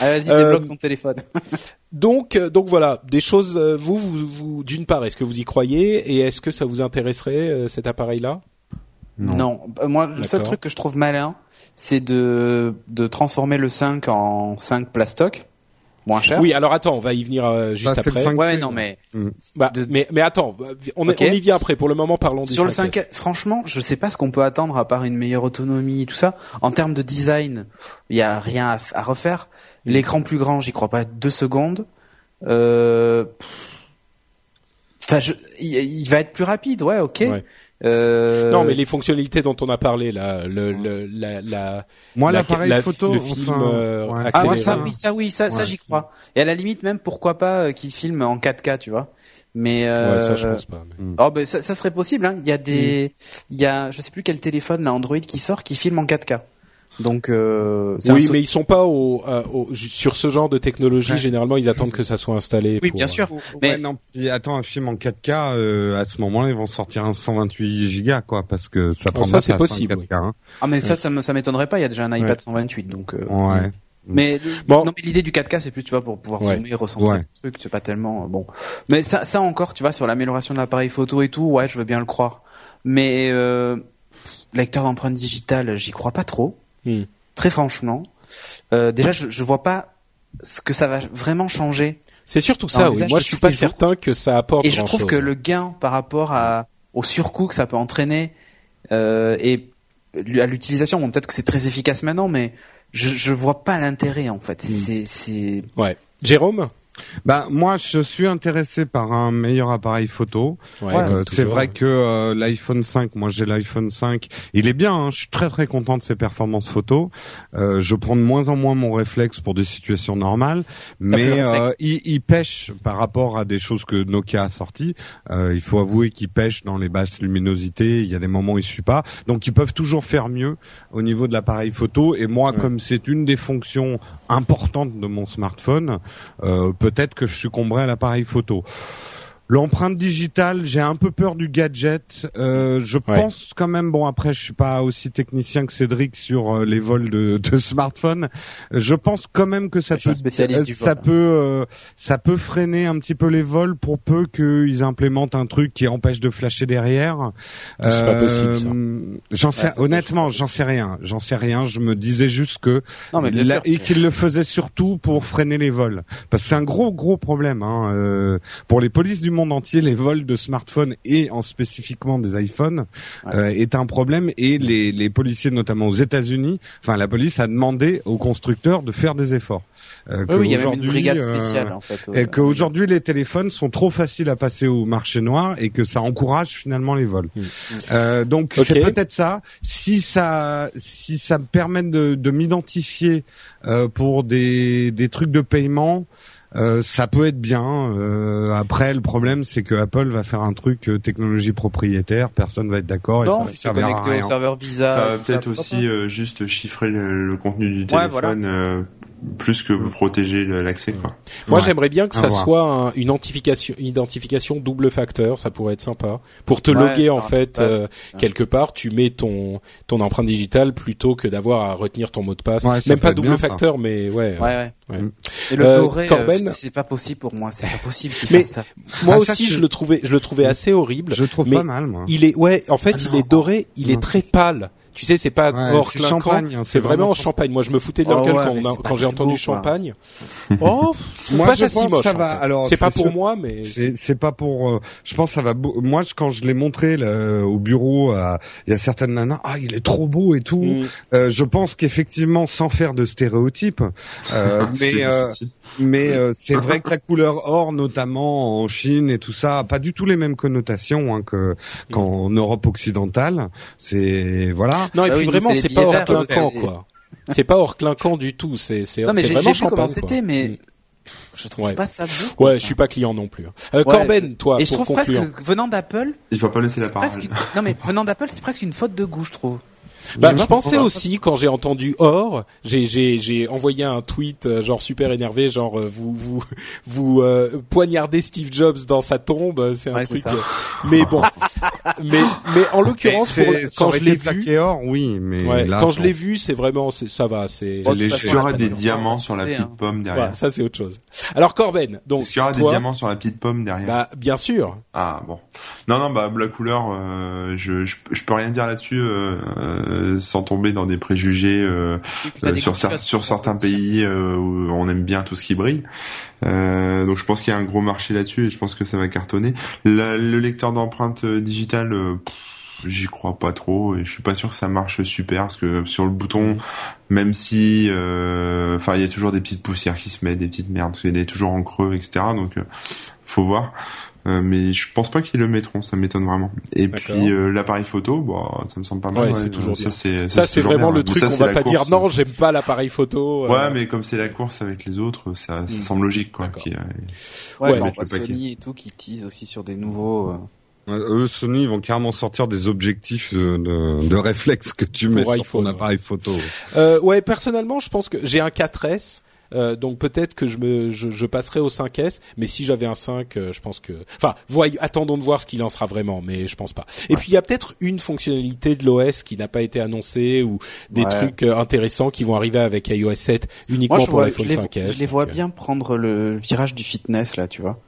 Allez, [laughs] vas-y, débloque ton téléphone. [laughs] Donc, euh, donc voilà, des choses. Euh, vous, vous, vous d'une part, est-ce que vous y croyez et est-ce que ça vous intéresserait euh, cet appareil-là? Non. Moi, le seul truc que je trouve malin, c'est de de transformer le 5 en 5 plastoc moins cher. Oui, alors attends, on va y venir juste après. Ouais, non, mais, mm. bah, mais mais attends, on, on, y vient après. Pour le moment, parlons du sur le 5. Franchement, je sais pas ce qu'on peut attendre à part une meilleure autonomie, tout ça. En termes de design, il y a rien à, à refaire. L'écran plus grand, j'y crois pas deux secondes. Euh... Enfin, je, il, il va être plus rapide, ouais, ok. Ouais. Euh, Non, mais les fonctionnalités dont on a parlé là, le, le la, la Moi, la- l'appareil la- photo, le film enfin, euh, ouais. Ah ça oui, ça oui, ça, ça Ouais. j'y crois. Et à la limite même, pourquoi pas euh, qu'il filme en 4K, tu vois. Mais euh, Ouais, ça je pense pas. mais- Oh ben ça, ça serait possible. Hein. Il y a des, il y a, je sais plus quel téléphone là Android qui sort qui filme en 4K. Donc euh, un Oui, mais ils sont pas au, euh, au- sur ce genre de technologie. Ouais. Généralement, ils attendent que ça soit installé. oui, pour, bien euh, sûr. Ouais, Mais- non, puis attends, un film en 4K, euh, à ce moment-là, ils vont sortir un 128 gigas, quoi, parce que ça prend ça, c'est possible, un 4K, hein. Ah mais ça, ça ça m'étonnerait pas. Il y a déjà un iPad Ouais. 128, donc. euh, Ouais. Mais Bon. non, mais l'idée du 4K, c'est plus tu vois pour pouvoir Ouais. zoomer, recentrer Ouais. le truc. C'est pas tellement euh, bon. Mais ça, ça encore, tu vois, sur l'amélioration de l'appareil photo et tout, ouais, je veux bien le croire. Mais euh, lecteur d'empreintes digitales, j'y crois pas trop. Hmm. Très franchement, euh, déjà, je, je vois pas ce que ça va vraiment changer. C'est surtout ça. Oui. Moi, je suis pas jours. certain que ça apporte. Et je trouve que le gain par rapport à, au surcoût que ça peut entraîner euh, et à l'utilisation, bon, peut-être que c'est très efficace maintenant, mais je, je vois pas l'intérêt en fait. Hmm. C'est, Ouais. Jérôme? Bah moi je suis intéressé par un meilleur appareil photo. Ouais, Euh, c'est vrai que euh, l'iPhone 5, moi j'ai l'iPhone 5, il est bien. hein, je suis très très content de ses performances photo. Euh, je prends de moins en moins mon réflexe pour des situations normales, mais euh, il, il pêche par rapport à des choses que Nokia a sorties. Euh, il faut avouer qu'il pêche dans les basses luminosités. Il y a des moments où il suit pas, donc ils peuvent toujours faire mieux au niveau de l'appareil photo. Et moi, Ouais. comme c'est une des fonctions importantes de mon smartphone, euh, peut-être que je succomberai à l'appareil photo. L'empreinte digitale, j'ai un peu peur du gadget. Euh, je Ouais. pense quand même, bon après je suis pas aussi technicien que Cédric sur euh, les vols de, de smartphones. Je pense quand même que ça Je peut, euh, ça peut, euh, ça peut freiner un petit peu les vols pour peu qu'ils implémentent un truc qui empêche de flasher derrière. C'est pas possible, ça. J'en sais, Ouais, honnêtement, j'en sais rien. J'en sais rien. Je me disais juste que non mais bien la- sûr. et qu'il le faisait surtout pour freiner les vols. Parce que c'est un gros gros problème hein, euh, pour les polices du monde entier. Les vols de smartphones et en spécifiquement des iPhones Ouais. euh, est un problème et les, les policiers notamment aux États-Unis, enfin la police a demandé aux constructeurs de faire des efforts. Euh, Oui, oui, il y a même une euh, en fait. euh, qu'aujourd'hui les téléphones sont trop faciles à passer au marché noir et que ça encourage finalement les vols. Mm. Euh, donc Ok. c'est peut-être ça. Si ça, si ça me permet de, de m'identifier euh, pour des, des trucs de paiement. Euh, ça peut être bien. Euh, après, le problème, c'est que Apple va faire un truc euh, technologie propriétaire. Personne va être d'accord et ça va servir à connecté rien. au serveur Visa. Ça va peut-être aussi euh, juste chiffrer le, le contenu du Ouais, téléphone euh, plus que protéger l'accès quoi. Moi, Ouais. j'aimerais bien que ça soit un- une identification, identification double facteur. Ça pourrait être sympa pour te Ouais, loguer en fait euh, quelque part. Tu mets ton ton empreinte digitale plutôt que d'avoir à retenir ton mot de passe. Ouais, ça Même pas double bien, ça. facteur, mais ouais. Ouais, ouais. Ouais. Et le Euh, doré, Corben euh, c'est pas possible pour moi. C'est pas possible qu'il Mais- fasse ça. Moi Ah, ça, aussi, je- je le trouvais, je le trouvais assez horrible. Je trouve mais pas mal, moi. Il est, ouais, en fait, Ah il non. est doré, il est très pâle. Tu sais, c'est pas Ouais, clinquant, champagne, hein, c'est vraiment en champagne. Moi, je me foutais de leur Oh gueule ouais, quand, j'ai entendu beau, champagne. [laughs] Oh, Moi, pas je ça si pense moche. ça en va. fait. Alors, c'est pas pour sûr- moi, mais C'est pas pour. euh, je pense que ça va. beau- Moi, je- quand je l'ai montré là, au bureau, à- il y a certaines nanas. Ah, il est trop beau et tout. Mm. Euh, je pense qu'effectivement, sans faire de stéréotypes, euh, [laughs] mais euh. Mais euh, c'est vrai que la couleur or, notamment en Chine et tout ça, a pas du tout les mêmes connotations hein, que qu'en Europe occidentale. C'est voilà. non. Et Ah puis oui, vraiment, c'est pas hors clinquant, quoi. C'est pas hors clinquant du tout. C'est c'est Non, mais c'est j'ai vraiment champagne. c'était, mais Mm. je trouve Ouais. pas ça beau. Ouais, je suis pas client non plus. Euh, Ouais. Corben, toi, Et je trouve conclure. presque que venant d'Apple, Il faut pas laisser la parole. une... non mais venant d'Apple, c'est presque une faute de goût, je trouve. Bah, je pensais aussi quand j'ai entendu or, j'ai j'ai j'ai envoyé un tweet euh, genre super énervé, genre euh, vous vous [laughs] vous euh, poignardez Steve Jobs dans sa tombe, euh, c'est un Ouais, truc. ça. mais bon, [laughs] mais mais en l'occurrence quand je l'ai vu, or, oui, mais ouais, là, quand je l'ai vu, c'est vraiment ça va, c'est qu'il y aura des diamants sur la hein. petite pomme derrière voilà, ça c'est autre chose. Alors Corben, donc Est-ce qu'il y aura des diamants sur la petite pomme derrière? Bah bien sûr. Ah bon. Non non bah la couleur euh, je, je je peux rien dire là-dessus euh, euh, sans tomber dans des préjugés euh, euh, des sur, cer- certains pays euh, où on aime bien tout ce qui brille. Euh, donc je pense qu'il y a un gros marché là-dessus et je pense que ça va cartonner. La- le lecteur d'empreintes digitales J'y crois pas trop et je suis pas sûr que ça marche super parce que sur le bouton, même si, euh, enfin, il y a toujours des petites poussières qui se mettent, des petites merdes parce qu'il est toujours en creux, etc. Donc, euh, faut voir. Euh, mais je pense pas qu'ils le mettront, ça m'étonne vraiment. Et puis euh, l'appareil photo, bon, ça me semble pas mal. Ouais, c'est toujours ça c'est Ça, c'est toujours vraiment bien. le truc ça, qu'on va pas dire non, j'aime pas l'appareil photo. euh, Ouais, mais comme c'est la course avec les autres, ça, ça Hmm. semble logique quoi. Qui, euh, Ouais, Ouais, bah, on mettre voit le paquet. Sony et tout qui tease aussi sur des nouveaux. euh, Euh, Eux, Sony, ils vont carrément sortir des objectifs de, de, réflexe que tu mets Pour sur iPhone, ton appareil photo. Euh, ouais, personnellement, je pense que j'ai un 4S. Euh, donc peut-être que je me je, je passerai au 5S, mais si j'avais un 5, euh, je pense que enfin, voyons, attendons de voir ce qu'il en sera vraiment, mais je pense pas. Et puis il y a peut-être une fonctionnalité de l'OS qui n'a pas été annoncée ou des Ouais. trucs euh, intéressants qui vont arriver avec iOS 7 uniquement Moi, pour l'iPhone je, les, 5S. je les vois donc, euh, bien prendre le virage du fitness là, tu vois.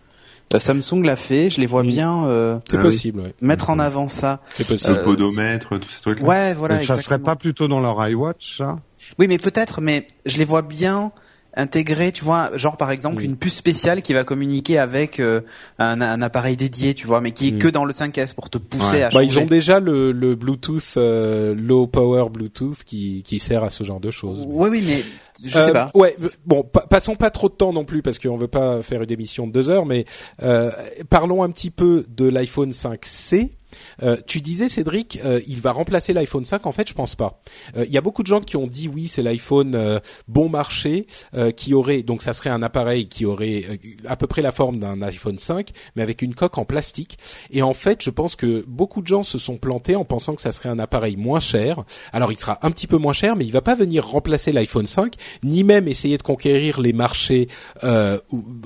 Euh, Samsung l'a fait, je les vois Mm. bien euh, C'est Ah oui. possible, ouais. mettre en avant ça. C'est possible. le Euh, podomètre, tous ces trucs. Ouais, voilà. Mais ça serait exactement. pas plutôt dans leur iWatch, ça? Oui, mais peut-être, mais je les vois bien intégrer, tu vois, genre par exemple Oui. une puce spéciale qui va communiquer avec euh, un, un appareil dédié, tu vois, mais qui est Mm. que dans le 5S pour te pousser Ouais. à Bah, changer. ils ont déjà le, le Bluetooth euh, low power Bluetooth qui, qui sert à ce genre de choses. Oui, oui, mais je Euh, sais pas. Ouais, bon, pa- passons pas trop de temps non plus parce qu'on veut pas faire une émission de deux heures, mais euh, parlons un petit peu de l'iPhone 5C. Euh, tu disais Cédric, euh, il va remplacer l'iPhone 5. En fait, je pense pas. Euh, Il y a beaucoup de gens qui ont dit oui, c'est l'iPhone euh, bon marché euh, qui aurait donc ça serait un appareil qui aurait euh, à peu près la forme d'un iPhone 5, mais avec une coque en plastique. Et en fait, je pense que beaucoup de gens se sont plantés en pensant que ça serait un appareil moins cher. Alors, il sera un petit peu moins cher, mais il va pas venir remplacer l'iPhone 5, ni même essayer de conquérir les marchés euh,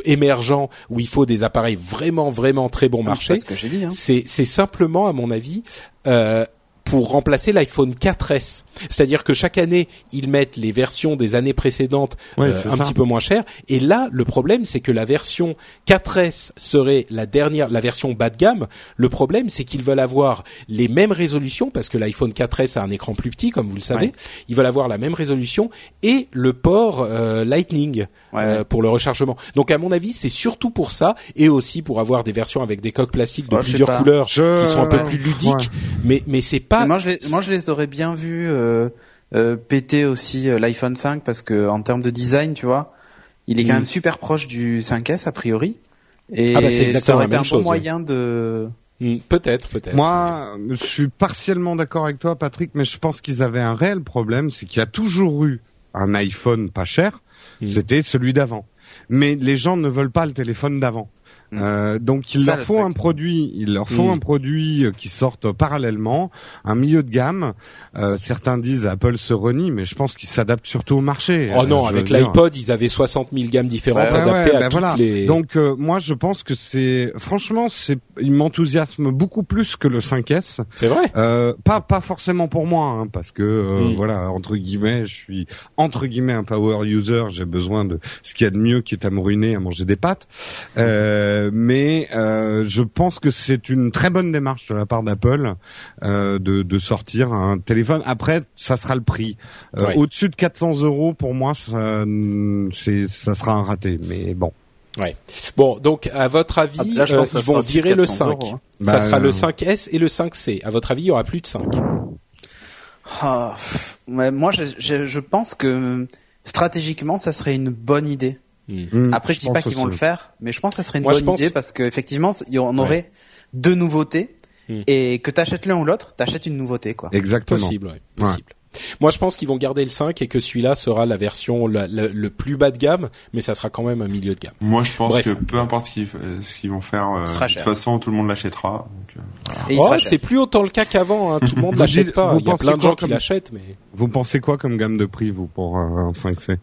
émergents où il faut des appareils vraiment vraiment très bon marché. c'est. Hein. C'est c'est simplement, à mon avis, euh, pour remplacer l'iPhone 4S. C'est-à-dire que chaque année, ils mettent les versions des années précédentes Ouais, euh, un ça. petit peu moins chères. Et là, le problème, c'est que la version 4S serait la dernière, la version bas de gamme. Le problème, c'est qu'ils veulent avoir les mêmes résolutions parce que l'iPhone 4S a un écran plus petit, comme vous le savez. Ouais. Ils veulent avoir la même résolution et le port euh, Lightning Ouais, euh, pour le rechargement. Donc, à mon avis, c'est surtout pour ça et aussi pour avoir des versions avec des coques plastiques de Oh, plusieurs couleurs Je- qui sont un peu plus ludiques. Mais mais c'est pas. moi, je les, moi, je les aurais bien vus euh, euh, péter aussi euh, l'iPhone 5 parce que en termes de design, tu vois, il est quand Mm. même super proche du 5S a priori. Et Ah bah, c'est exactement ça aurait la été même un chose, bon moyen de. Hmm, peut-être, peut-être. Moi, je suis partiellement d'accord avec toi, Patrick, mais je pense qu'ils avaient un réel problème, c'est qu'il y a toujours eu un iPhone pas cher, Mm. c'était celui d'avant. Mais les gens ne veulent pas le téléphone d'avant. Mm. Euh, donc il Ça, leur le faut un produit, il leur faut Mm. un produit euh, qui sorte parallèlement, un milieu de gamme. Euh, certains disent Apple se renie, mais je pense qu'il s'adapte surtout au marché. Oh Euh, non, je avec l'iPod, ils avaient 60 000 gammes différentes adaptées ouais, à bah toutes voilà. les. Donc euh, moi je pense que c'est franchement c'est il m'enthousiasme beaucoup plus que le 5S. c'est vrai. Euh, pas pas forcément pour moi hein, parce que euh, Mm. voilà entre guillemets je suis entre guillemets un power user j'ai besoin de ce qu'il y a de mieux qui est à me ruiner à manger des pâtes euh, mais euh, je pense que c'est une très bonne démarche de la part d'Apple euh, de, de sortir un téléphone après ça sera le prix Euh, Ouais. au-dessus de 400 euros pour moi ça c'est ça sera un raté mais bon Ouais. Bon, donc à votre avis, Ah, là, je euh, pense que ça ils vont virer le 400 5. euros, hein. Ça Bah, sera euh, le 5S et le 5C. À votre avis, il y aura plus de 5. Ah, pff, ouais, moi, je, je, je pense que stratégiquement, ça serait une bonne idée. Mm, Après, je, dis pense pas qu'ils vont le faire, mais je pense que ça serait une Moi, je bonne pense- idée parce qu'effectivement, on aurait deux nouveautés Hmm. et que t'achètes l'un ou l'autre, t'achètes une nouveauté, quoi. exactement Possible, ouais, possible. Moi, je pense qu'ils vont garder le 5 et que celui-là sera la version la- la- le plus bas de gamme, mais ça sera quand même un milieu de gamme. Moi, je pense Bref. que peu importe ce qu'ils euh, vont faire, euh, de toute façon, tout le monde l'achètera. euh, Oh, c'est plus autant le cas qu'avant. Hein. Tout le monde Vous l'achète pas. vous Il y a pensez plein de quoi gens qui comme- l'achètent, mais vous pensez quoi comme gamme de prix vous pour euh, un 5C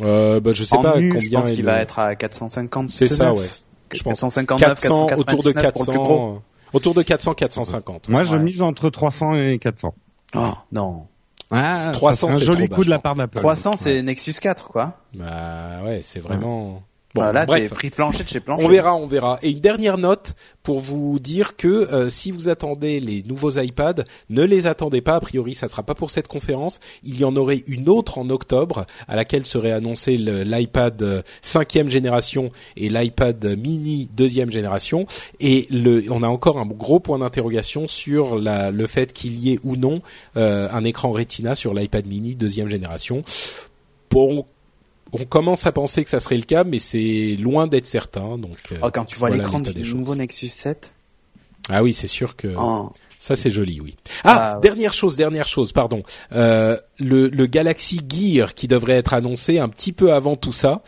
euh, bah, je sais en pas nu, combien. je pense qu'il le- va être à 450. C'est ça, ouais. Je pense 459, 400 autour de 499 pour le plus gros. 400. Autour de 400, 450. Moi, je Ouais. mise entre 300 et 400. Oh, non. Ah, 300, ça serait c'est un joli trop coup bas, de la je part d'Apple. 300, c'est Nexus 4, quoi. Bah ouais, c'est vraiment. Bon, t'es bref. pris plancher de chez plancher. On verra, on verra. Et une dernière note pour vous dire que euh, si vous attendez les nouveaux iPads, ne les attendez pas. A priori, ça sera pas pour cette conférence. Il y en aurait une autre en octobre à laquelle serait annoncé l'iPad euh, cinquième génération et l'iPad mini deuxième génération. Et le, on a encore un gros point d'interrogation sur la, le fait qu'il y ait ou non euh, un écran Retina sur l'iPad mini deuxième génération. Bon, on commence à penser que ça serait le cas, mais c'est loin d'être certain. Donc, euh, Oh, quand tu vois voilà l'écran l'état du des nouveau. Nexus 7, Ah oui, c'est sûr que oh, ça c'est joli, oui. Ah, Ah, ouais. dernière chose, dernière chose, pardon. Euh, le, le Galaxy Gear qui devrait être annoncé un petit peu avant tout ça.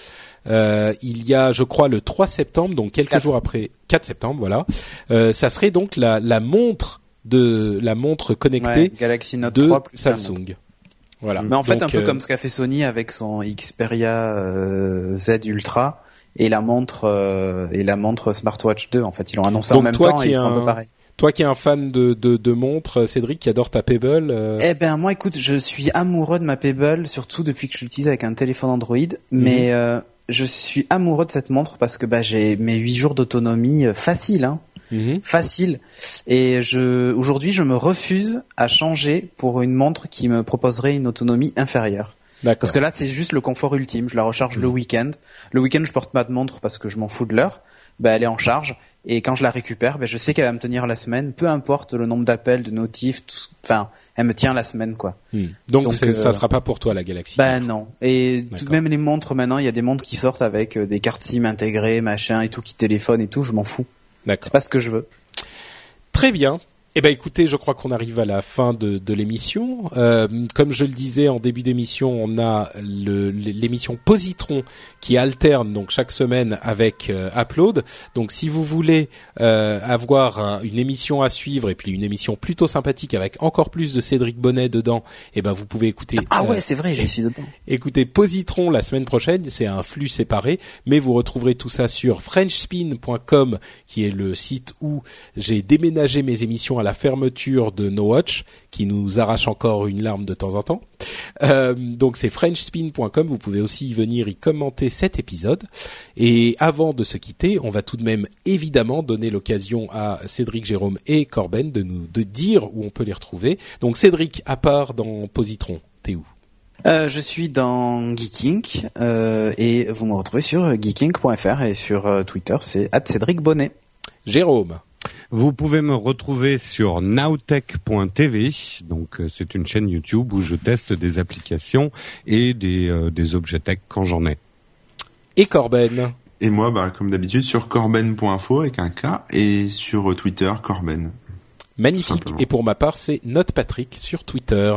euh, il y a, je crois, le 3 septembre, donc quelques jours après, 4 septembre, voilà. Euh, ça serait donc la, la montre de la montre connectée ouais, Galaxy Note de 3 plus. Samsung. Voilà. Mais en fait, Donc, un peu euh, comme ce qu'a fait Sony avec son Xperia euh, Z Ultra et la montre euh, et la montre Smartwatch 2. En fait, ils l'ont annoncé en même toi temps et ils es font un un- peu pareil. Toi qui es un fan de, de, de montres, Cédric, qui adore ta Pebble. euh, Eh ben moi, écoute, je suis amoureux de ma Pebble, surtout depuis que je l'utilise avec un téléphone Android. Mais euh, je suis amoureux de cette montre parce que bah, j'ai mes 8 jours d'autonomie euh, facile, hein, mhm. facile. Et je aujourd'hui, je me refuse à changer pour une montre qui me proposerait une autonomie inférieure. Parce que là, c'est juste le confort ultime. Je la recharge le week-end. Le week-end, je porte pas de montre parce que je m'en fous de l'heure. Ben, elle est en charge. Et quand je la récupère, ben, je sais qu'elle va me tenir la semaine. Peu importe le nombre d'appels, de notifs, tout... enfin, elle me tient la semaine, quoi. Hmm. Donc, Donc, euh, ça sera pas pour toi la Galaxy. Ben non. Et tout de même les montres maintenant, il y a des montres qui sortent avec euh, des cartes SIM intégrées, machin et tout, qui téléphonent et tout. Je m'en fous. D'accord. C'est pas ce que je veux. Très bien. Eh ben écoutez, je crois qu'on arrive à la fin de, de l'émission. Euh, comme je le disais en début d'émission, on a l'émission Positron qui alterne donc chaque semaine avec euh, Upload. Donc si vous voulez euh, avoir un- une émission à suivre et puis une émission plutôt sympathique avec encore plus de Cédric Bonnet dedans, eh ben vous pouvez écouter. Ah euh, ouais, c'est vrai, je suis dedans. [laughs] Écoutez Positron la semaine prochaine, c'est un flux séparé, mais vous retrouverez tout ça sur frenchspin.com qui est le site où j'ai déménagé mes émissions à la fermeture de No Watch qui nous arrache encore une larme de temps en temps. Euh, donc c'est frenchspin.com, vous pouvez aussi y venir y commenter cet épisode. Et avant de se quitter, on va tout de même évidemment donner l'occasion à Cédric, Jérôme et Corben de nous de dire où on peut les retrouver. Donc Cédric, à part dans Positron, t'es où? Euh, je suis dans Geeking euh, et vous me retrouvez sur geeking.fr et sur Twitter, c'est Cédric Bonnet. Jérôme Vous pouvez me retrouver sur nowtech.tv, donc euh, c'est une chaîne YouTube où je teste des applications et des, euh, des objets tech quand j'en ai. et Corben. Et moi, bah, comme d'habitude, sur corben.info avec un K et sur euh, Twitter, Corben. Magnifique. Simplement. Et pour ma part, c'est Note Patrick sur Twitter.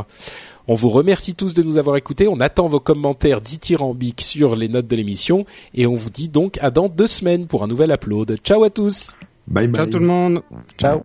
On vous remercie tous de nous avoir écoutés. On attend vos commentaires dithyrambiques sur les notes de l'émission. Et on vous dit donc à dans deux semaines pour un nouvel upload. Ciao à tous Bye bye. Ciao tout le monde Ciao.